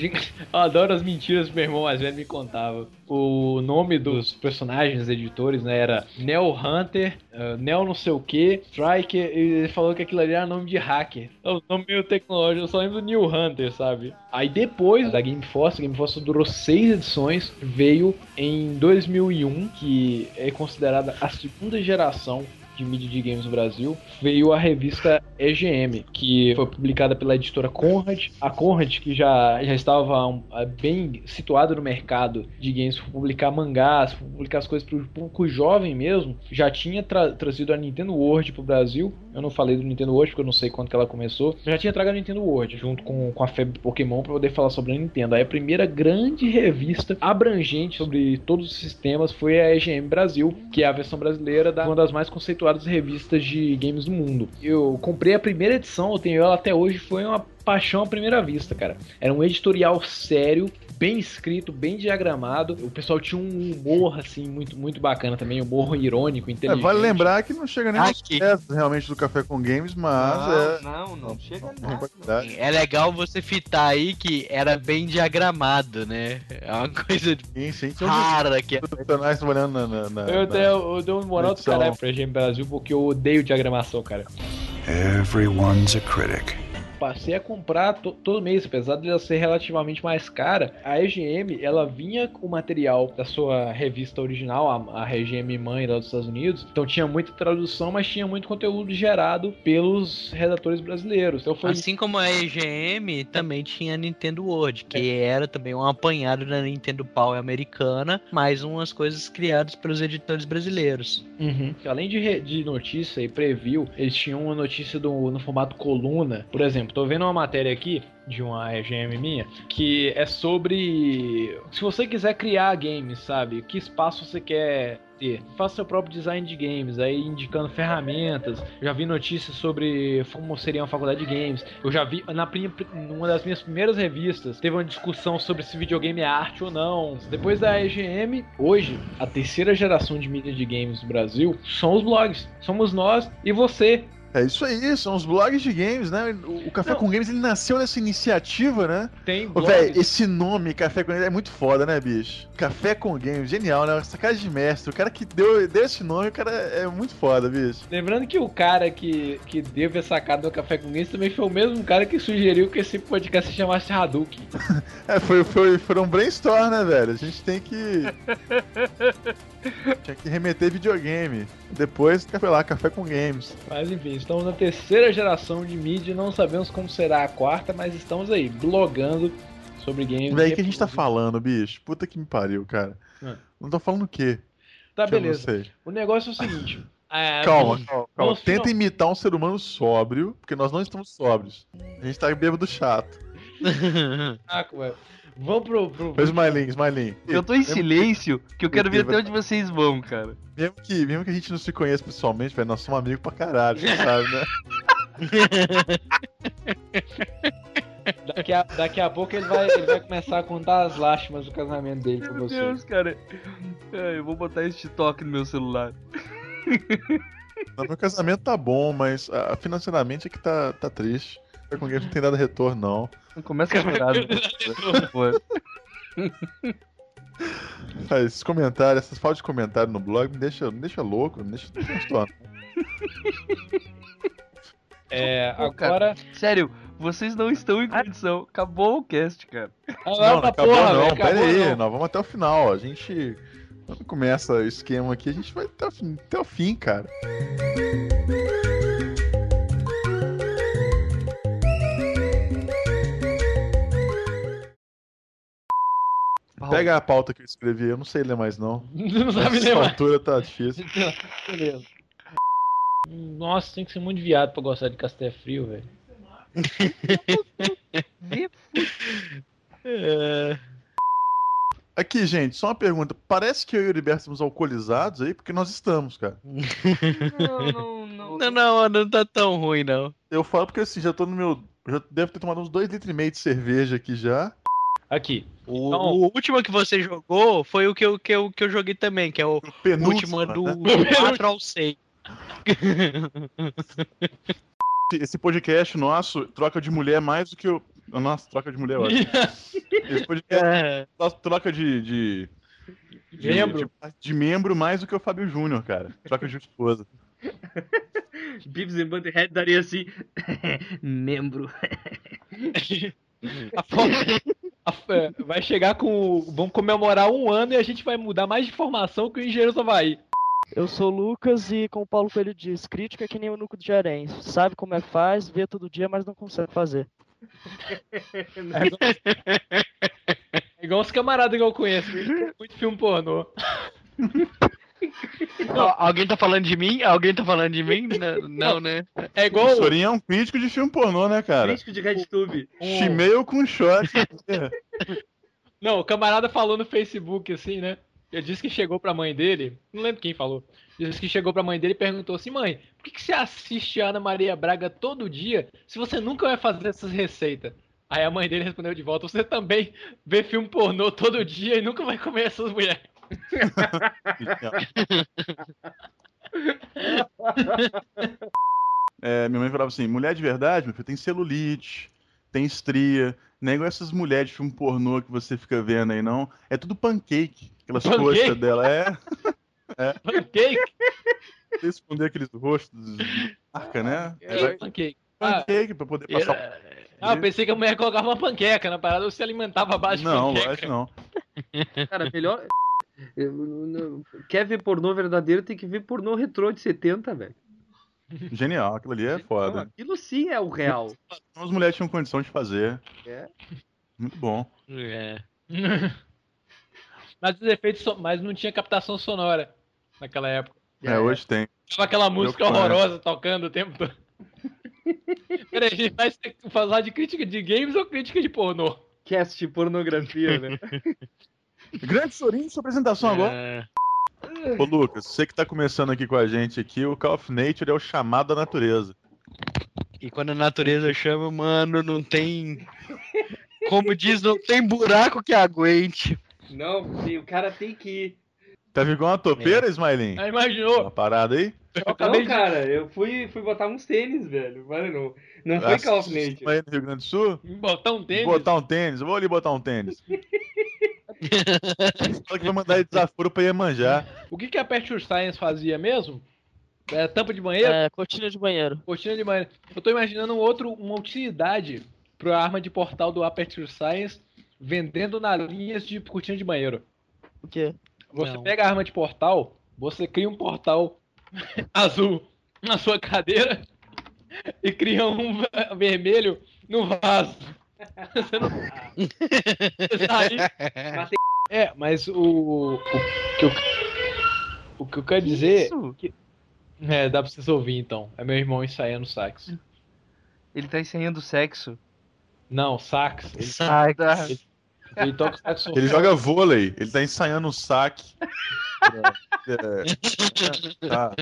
Eu adoro as mentiras que meu irmão mais velho me contava. O nome dos personagens, editores, né, era Neo Hunter, uh, Neo não sei o que, Striker, e ele falou que aquilo ali era nome de hacker. É um nome meio tecnológico, eu só lembro do New Hunter, sabe? Aí depois da Game Force, a Game Force durou seis edições, veio em 2001, que é considerada a segunda geração de mídia de games no Brasil, veio a revista EGM, que foi publicada pela editora Conrad. A Conrad, que já, já estava um, bem situada no mercado de games, publicar mangás, publicar as coisas para o público jovem mesmo, já tinha tra trazido a Nintendo World para o Brasil. Eu não falei do Nintendo World porque eu não sei quando que ela começou. Já tinha trago a Nintendo World junto com, com a febre Pokémon para poder falar sobre a Nintendo. Aí a primeira grande revista abrangente sobre todos os sistemas foi a EGM Brasil, que é a versão brasileira da uma das mais conceituadas revistas de games do mundo. Eu comprei a primeira edição, eu tenho ela até hoje, foi uma paixão à primeira vista, cara. Era um editorial sério, bem escrito, bem diagramado. O pessoal tinha um humor, assim, muito, muito bacana também, humor irônico, É, inteligente. vale lembrar que não chega nem Aqui. realmente do Café com Games, mas não, é. não, não chega uma nada. É legal você fitar aí que era bem diagramado, né? É uma coisa Sim, sim. Rara que é. profissionais trabalhando na. na, na- Eu, na- dei, eu dei um moral do caralho pra EGM Brasil porque eu odeio diagramação, cara. Everyone's a critic. Passei a comprar to- todo mês, apesar de ela ser relativamente mais cara. A EGM, ela vinha com o material da sua revista original, a, a RGM mãe lá dos Estados Unidos. Então tinha muita tradução, mas tinha muito conteúdo gerado pelos redatores brasileiros. Então foi Assim como a EGM, também tinha a Nintendo World, que era também um apanhado da Nintendo Power americana, mais umas coisas criadas pelos editores brasileiros. Uhum. Além de, de notícia e preview, eles tinham uma notícia do, no formato coluna. Por exemplo, tô vendo uma matéria aqui de uma EGM minha que é sobre se você quiser criar games, sabe? Que espaço você quer ter? Faça seu próprio design de games, aí indicando ferramentas. Já vi notícias sobre como seria uma faculdade de games. Eu já vi na numa das minhas primeiras revistas teve uma discussão sobre se videogame é arte ou não. Depois da EGM, hoje a terceira geração de mídia de games do Brasil são os blogs. Somos nós e você. É isso aí, são os blogs de games, né? O, Café Não. com Games ele nasceu nessa iniciativa, né? Tem blogs. velho, esse nome, Café com Games, é muito foda, né, bicho? Café com Games, genial, né? Essa cara de mestre. O cara que deu, deu esse nome, o cara é muito foda, bicho. Lembrando que o cara que, que deu essa sacada do Café com Games também foi o mesmo cara que sugeriu que esse podcast se chamasse Hadouken. É, foi, foi, foram um brainstorm, né, velho? A gente tem que. Tinha que remeter videogame. Depois, foi lá, Café com Games. Mas enfim, estamos na terceira geração de mídia, não sabemos como será a quarta, mas estamos aí, blogando sobre games. Véi, o que a gente tá falando, bicho? Puta que me pariu, cara. Ah. Não tô falando o quê? Tá, Que beleza. sei. O negócio é o seguinte. é, Calma, vamos- calma, calma. Tenta final- imitar um ser humano sóbrio, porque nós não estamos sóbrios. A gente tá bêbado chato. Velho. Vamos pro. pro... Smiley, Smiley. Eu tô em silêncio, que eu quero ver até onde vocês vão, cara. Mesmo que, mesmo que a gente não se conheça pessoalmente, velho, nós somos amigos pra caralho, você sabe, né? Daqui, a, daqui a pouco ele vai, ele vai começar a contar as lástimas do casamento dele pra Meu você. Deus, cara. É, eu vou botar esse toque no meu celular. Não, meu casamento tá bom, mas ah, financeiramente é que tá, tá triste. Com Games não tem dado retorno, não. Não começa a chorar. Ah, Esses comentários, essas faltas de comentário no blog me deixa, me deixa louco, me deixa transtorno. É, Pô, cara. agora. Sério, vocês não estão em condição. Acabou o cast, cara. Não, Agora não pra acabou porra, não, velho, pera acabou aí, não. nós vamos até o final. A gente, quando começa o esquema aqui, a gente vai até o fim, até o fim cara. Pega a pauta que eu escrevi, eu não sei ler mais não. Não sabe Essa nem mais. altura tá difícil. Beleza. Nossa, tem que ser muito viado pra gostar de Casté Frio, velho. É, Aqui, gente, só uma pergunta. Parece que eu e o Heriberto estamos alcoolizados aí, porque nós estamos, cara. Não, não, não. Não, não, não tá tão ruim, não. Eu falo porque assim, já tô no meu. Já devo ter tomado uns 2 litros e meio de cerveja aqui já. Aqui. O, Então- o último que você jogou foi o que eu, que eu, que eu joguei também, que é o Penúltimo. último do, né? do 4 ao 6. Esse podcast nosso troca de mulher mais do que o. Nossa, troca de mulher, eu acho. Esse podcast É, nosso troca de. de... de- Membro. De, de membro mais do que o Fábio Júnior, cara. Troca de esposa. Beavis and Butthead daria assim. Membro. A fo- a- é, vai chegar com. Vamos comemorar um ano e a gente vai mudar mais de informação que o Engenheiro do Havaí. Eu sou o Lucas e, como o Paulo Coelho diz, crítica é que nem o Nuco de Jarém. Sabe como é que faz, vê todo dia, mas não consegue fazer. É igual, é igual os camaradas que eu conheço, muito filme pornô. Alguém tá falando de mim? Alguém tá falando de mim? Não, não, né? É O igual. Sorinho é um crítico de filme pornô, né, cara? Crítico de RedTube. Chimeio com shot. Não, o camarada falou no Facebook assim, né? Ele disse que chegou pra mãe dele, não lembro quem falou. Disse que chegou pra mãe dele e perguntou assim: mãe, por que, que você assiste a Ana Maria Braga todo dia se você nunca vai fazer essas receitas? Aí a mãe dele respondeu de volta: você também vê filme pornô todo dia e nunca vai comer essas mulheres. É, minha mãe falava assim: mulher de verdade, meu filho, tem celulite, tem estria. Não é igual essas mulheres de filme pornô que você fica vendo aí, não. É tudo pancake. Aquelas Pancake? coxas dela. É. Pancake? Você esconder aqueles rostos de marca, né? É, pancake. pancake pra poder passar. Era- Ah, eu pensei que a mulher colocava uma panqueca na parada ou se alimentava a base de Não, panqueca. acho que não. Cara, melhor. Quer ver pornô verdadeiro, tem que ver pornô retrô de 70, velho. Genial, aquilo ali é Não, foda. aquilo sim é o real. As mulheres tinham condição de fazer. É. Muito bom. É. Mas os efeitos, so- mas não tinha captação sonora naquela época. É, hoje tem. Tava aquela música horrorosa tocando o tempo todo. Peraí, a gente vai falar de crítica de games ou crítica de pornô? Cast pornografia, né? Grande Sorin, sua apresentação agora. É. Ô Lucas, você que tá começando aqui com a gente aqui, o Call of Nature é o chamado da natureza. E quando a natureza chama, mano, não tem. Como diz, não tem buraco que aguente. Não, o cara tem que ir. Tá igual uma topeira, Smiling? Aí imaginou? Uma parada aí? Eu Não, acabei cara, eu fui, fui botar uns tênis, velho. Mano, não, não foi Ah, Call of Nature. Aí no Rio Grande do Sul? botar um tênis. Botar um tênis, eu vou ali botar um tênis. Fala que vai mandar ele desaforo pra Iemanjá. O que, que a Aperture Science fazia mesmo? É, tampa de banheiro? É, cortina de banheiro. Cortina de banheiro. Eu tô imaginando um outro, uma utilidade pra arma de portal do Aperture Science vendendo na linhas de cortina de banheiro. O quê? Você Não. pega a arma de portal, você cria um portal azul na sua cadeira e cria um ve- vermelho no vaso. Você não. É, mas o. O que eu, o que eu quero dizer. Isso? É, dá pra vocês ouvir então. É meu irmão ensaiando sax. Ele tá ensaiando sexo. Não, sax. Ele, Sai. ele toca saxofone. Ele joga vôlei, ele tá ensaiando um saque. É, tá.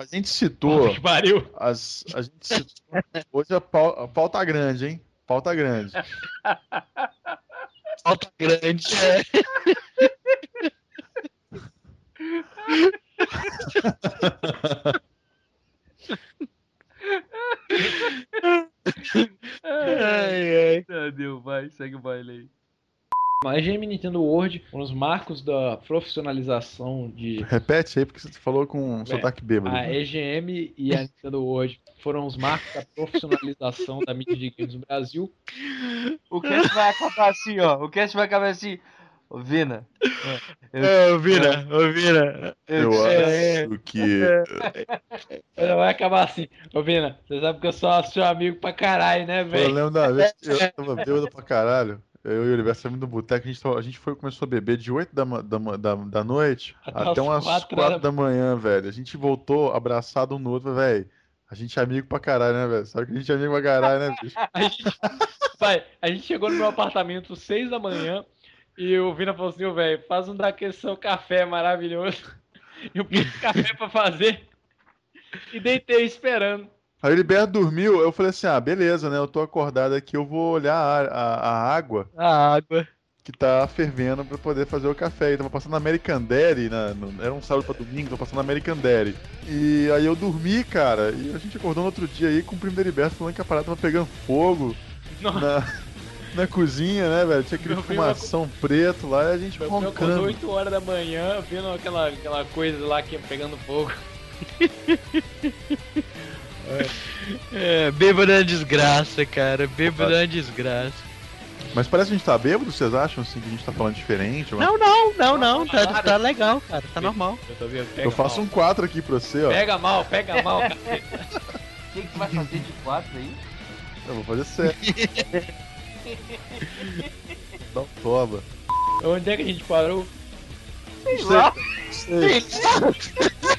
A gente citou. Que pariu. As, a gente citou. Hoje a, pau, a pauta grande, hein? Pauta grande. Falta grande. É. ai, ai. Ah, deu, vai, segue o baile aí. A EGM Nintendo World, um dos marcos da profissionalização de. Repete aí, porque você falou com um sotaque bêbado. A EGM e a Nintendo World foram os marcos da profissionalização da mídia de games no Brasil. O cast vai acabar assim, ó. O cast vai acabar assim. Ô, Vina. É, ô, Vira, ô, Vira. Eu É, acho que. Ela vai acabar assim. Ô, Vina, você sabe que eu sou seu amigo pra caralho, né, Eu velho? lembro da vez que eu tava bêbado pra caralho. Eu e o Oliver saímos do boteco, a gente, a gente foi, começou a beber de 8 da, da, da, da noite Até até umas umas quatro 4, horas. da manhã, velho. A gente voltou abraçado um no outro, velho. A gente é amigo pra caralho, né, velho? Sabe que a gente é amigo pra caralho, né, bicho? A gente, pai, a gente chegou no meu apartamento às 6 da manhã e o Vina falou assim, velho, faz um daquele seu café maravilhoso. Eu pus café pra fazer e deitei esperando. Aí o Heriberto dormiu, eu falei assim: ah, beleza, né? Eu tô acordado aqui, eu vou olhar a, a, a água A água. que tá fervendo pra poder fazer o café. E tava passando American Dairy, na, no- era um sábado pra domingo, tava passando American Dairy. E aí eu dormi, cara, e a gente acordou no outro dia aí com o primo do Heriberto falando que a parada tava pegando fogo Nossa. na, na cozinha, né, velho? Tinha aquele Meu primo fumação preto lá e a gente Meu filho acordou roncando. 8 horas da manhã vendo aquela, aquela coisa lá que pegando fogo. É, bêbado é uma desgraça, cara. Bêbado é uma desgraça. Mas parece que a gente tá bêbado, vocês acham assim que a gente tá falando diferente? Não, não, não, não. Tá, tá legal, cara. Tá normal. Eu tô Eu faço mal. um 4 aqui pra você, ó. Pega mal, pega mal, cara. O que, que tu vai fazer de quatro aí? Eu vou fazer certo. Dá um toba. Onde é que a gente parou? Sei lá. Sei.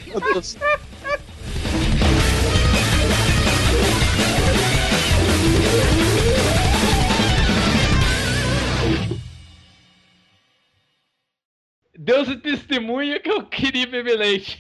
Meu Deus. É testemunha que eu queria beber leite.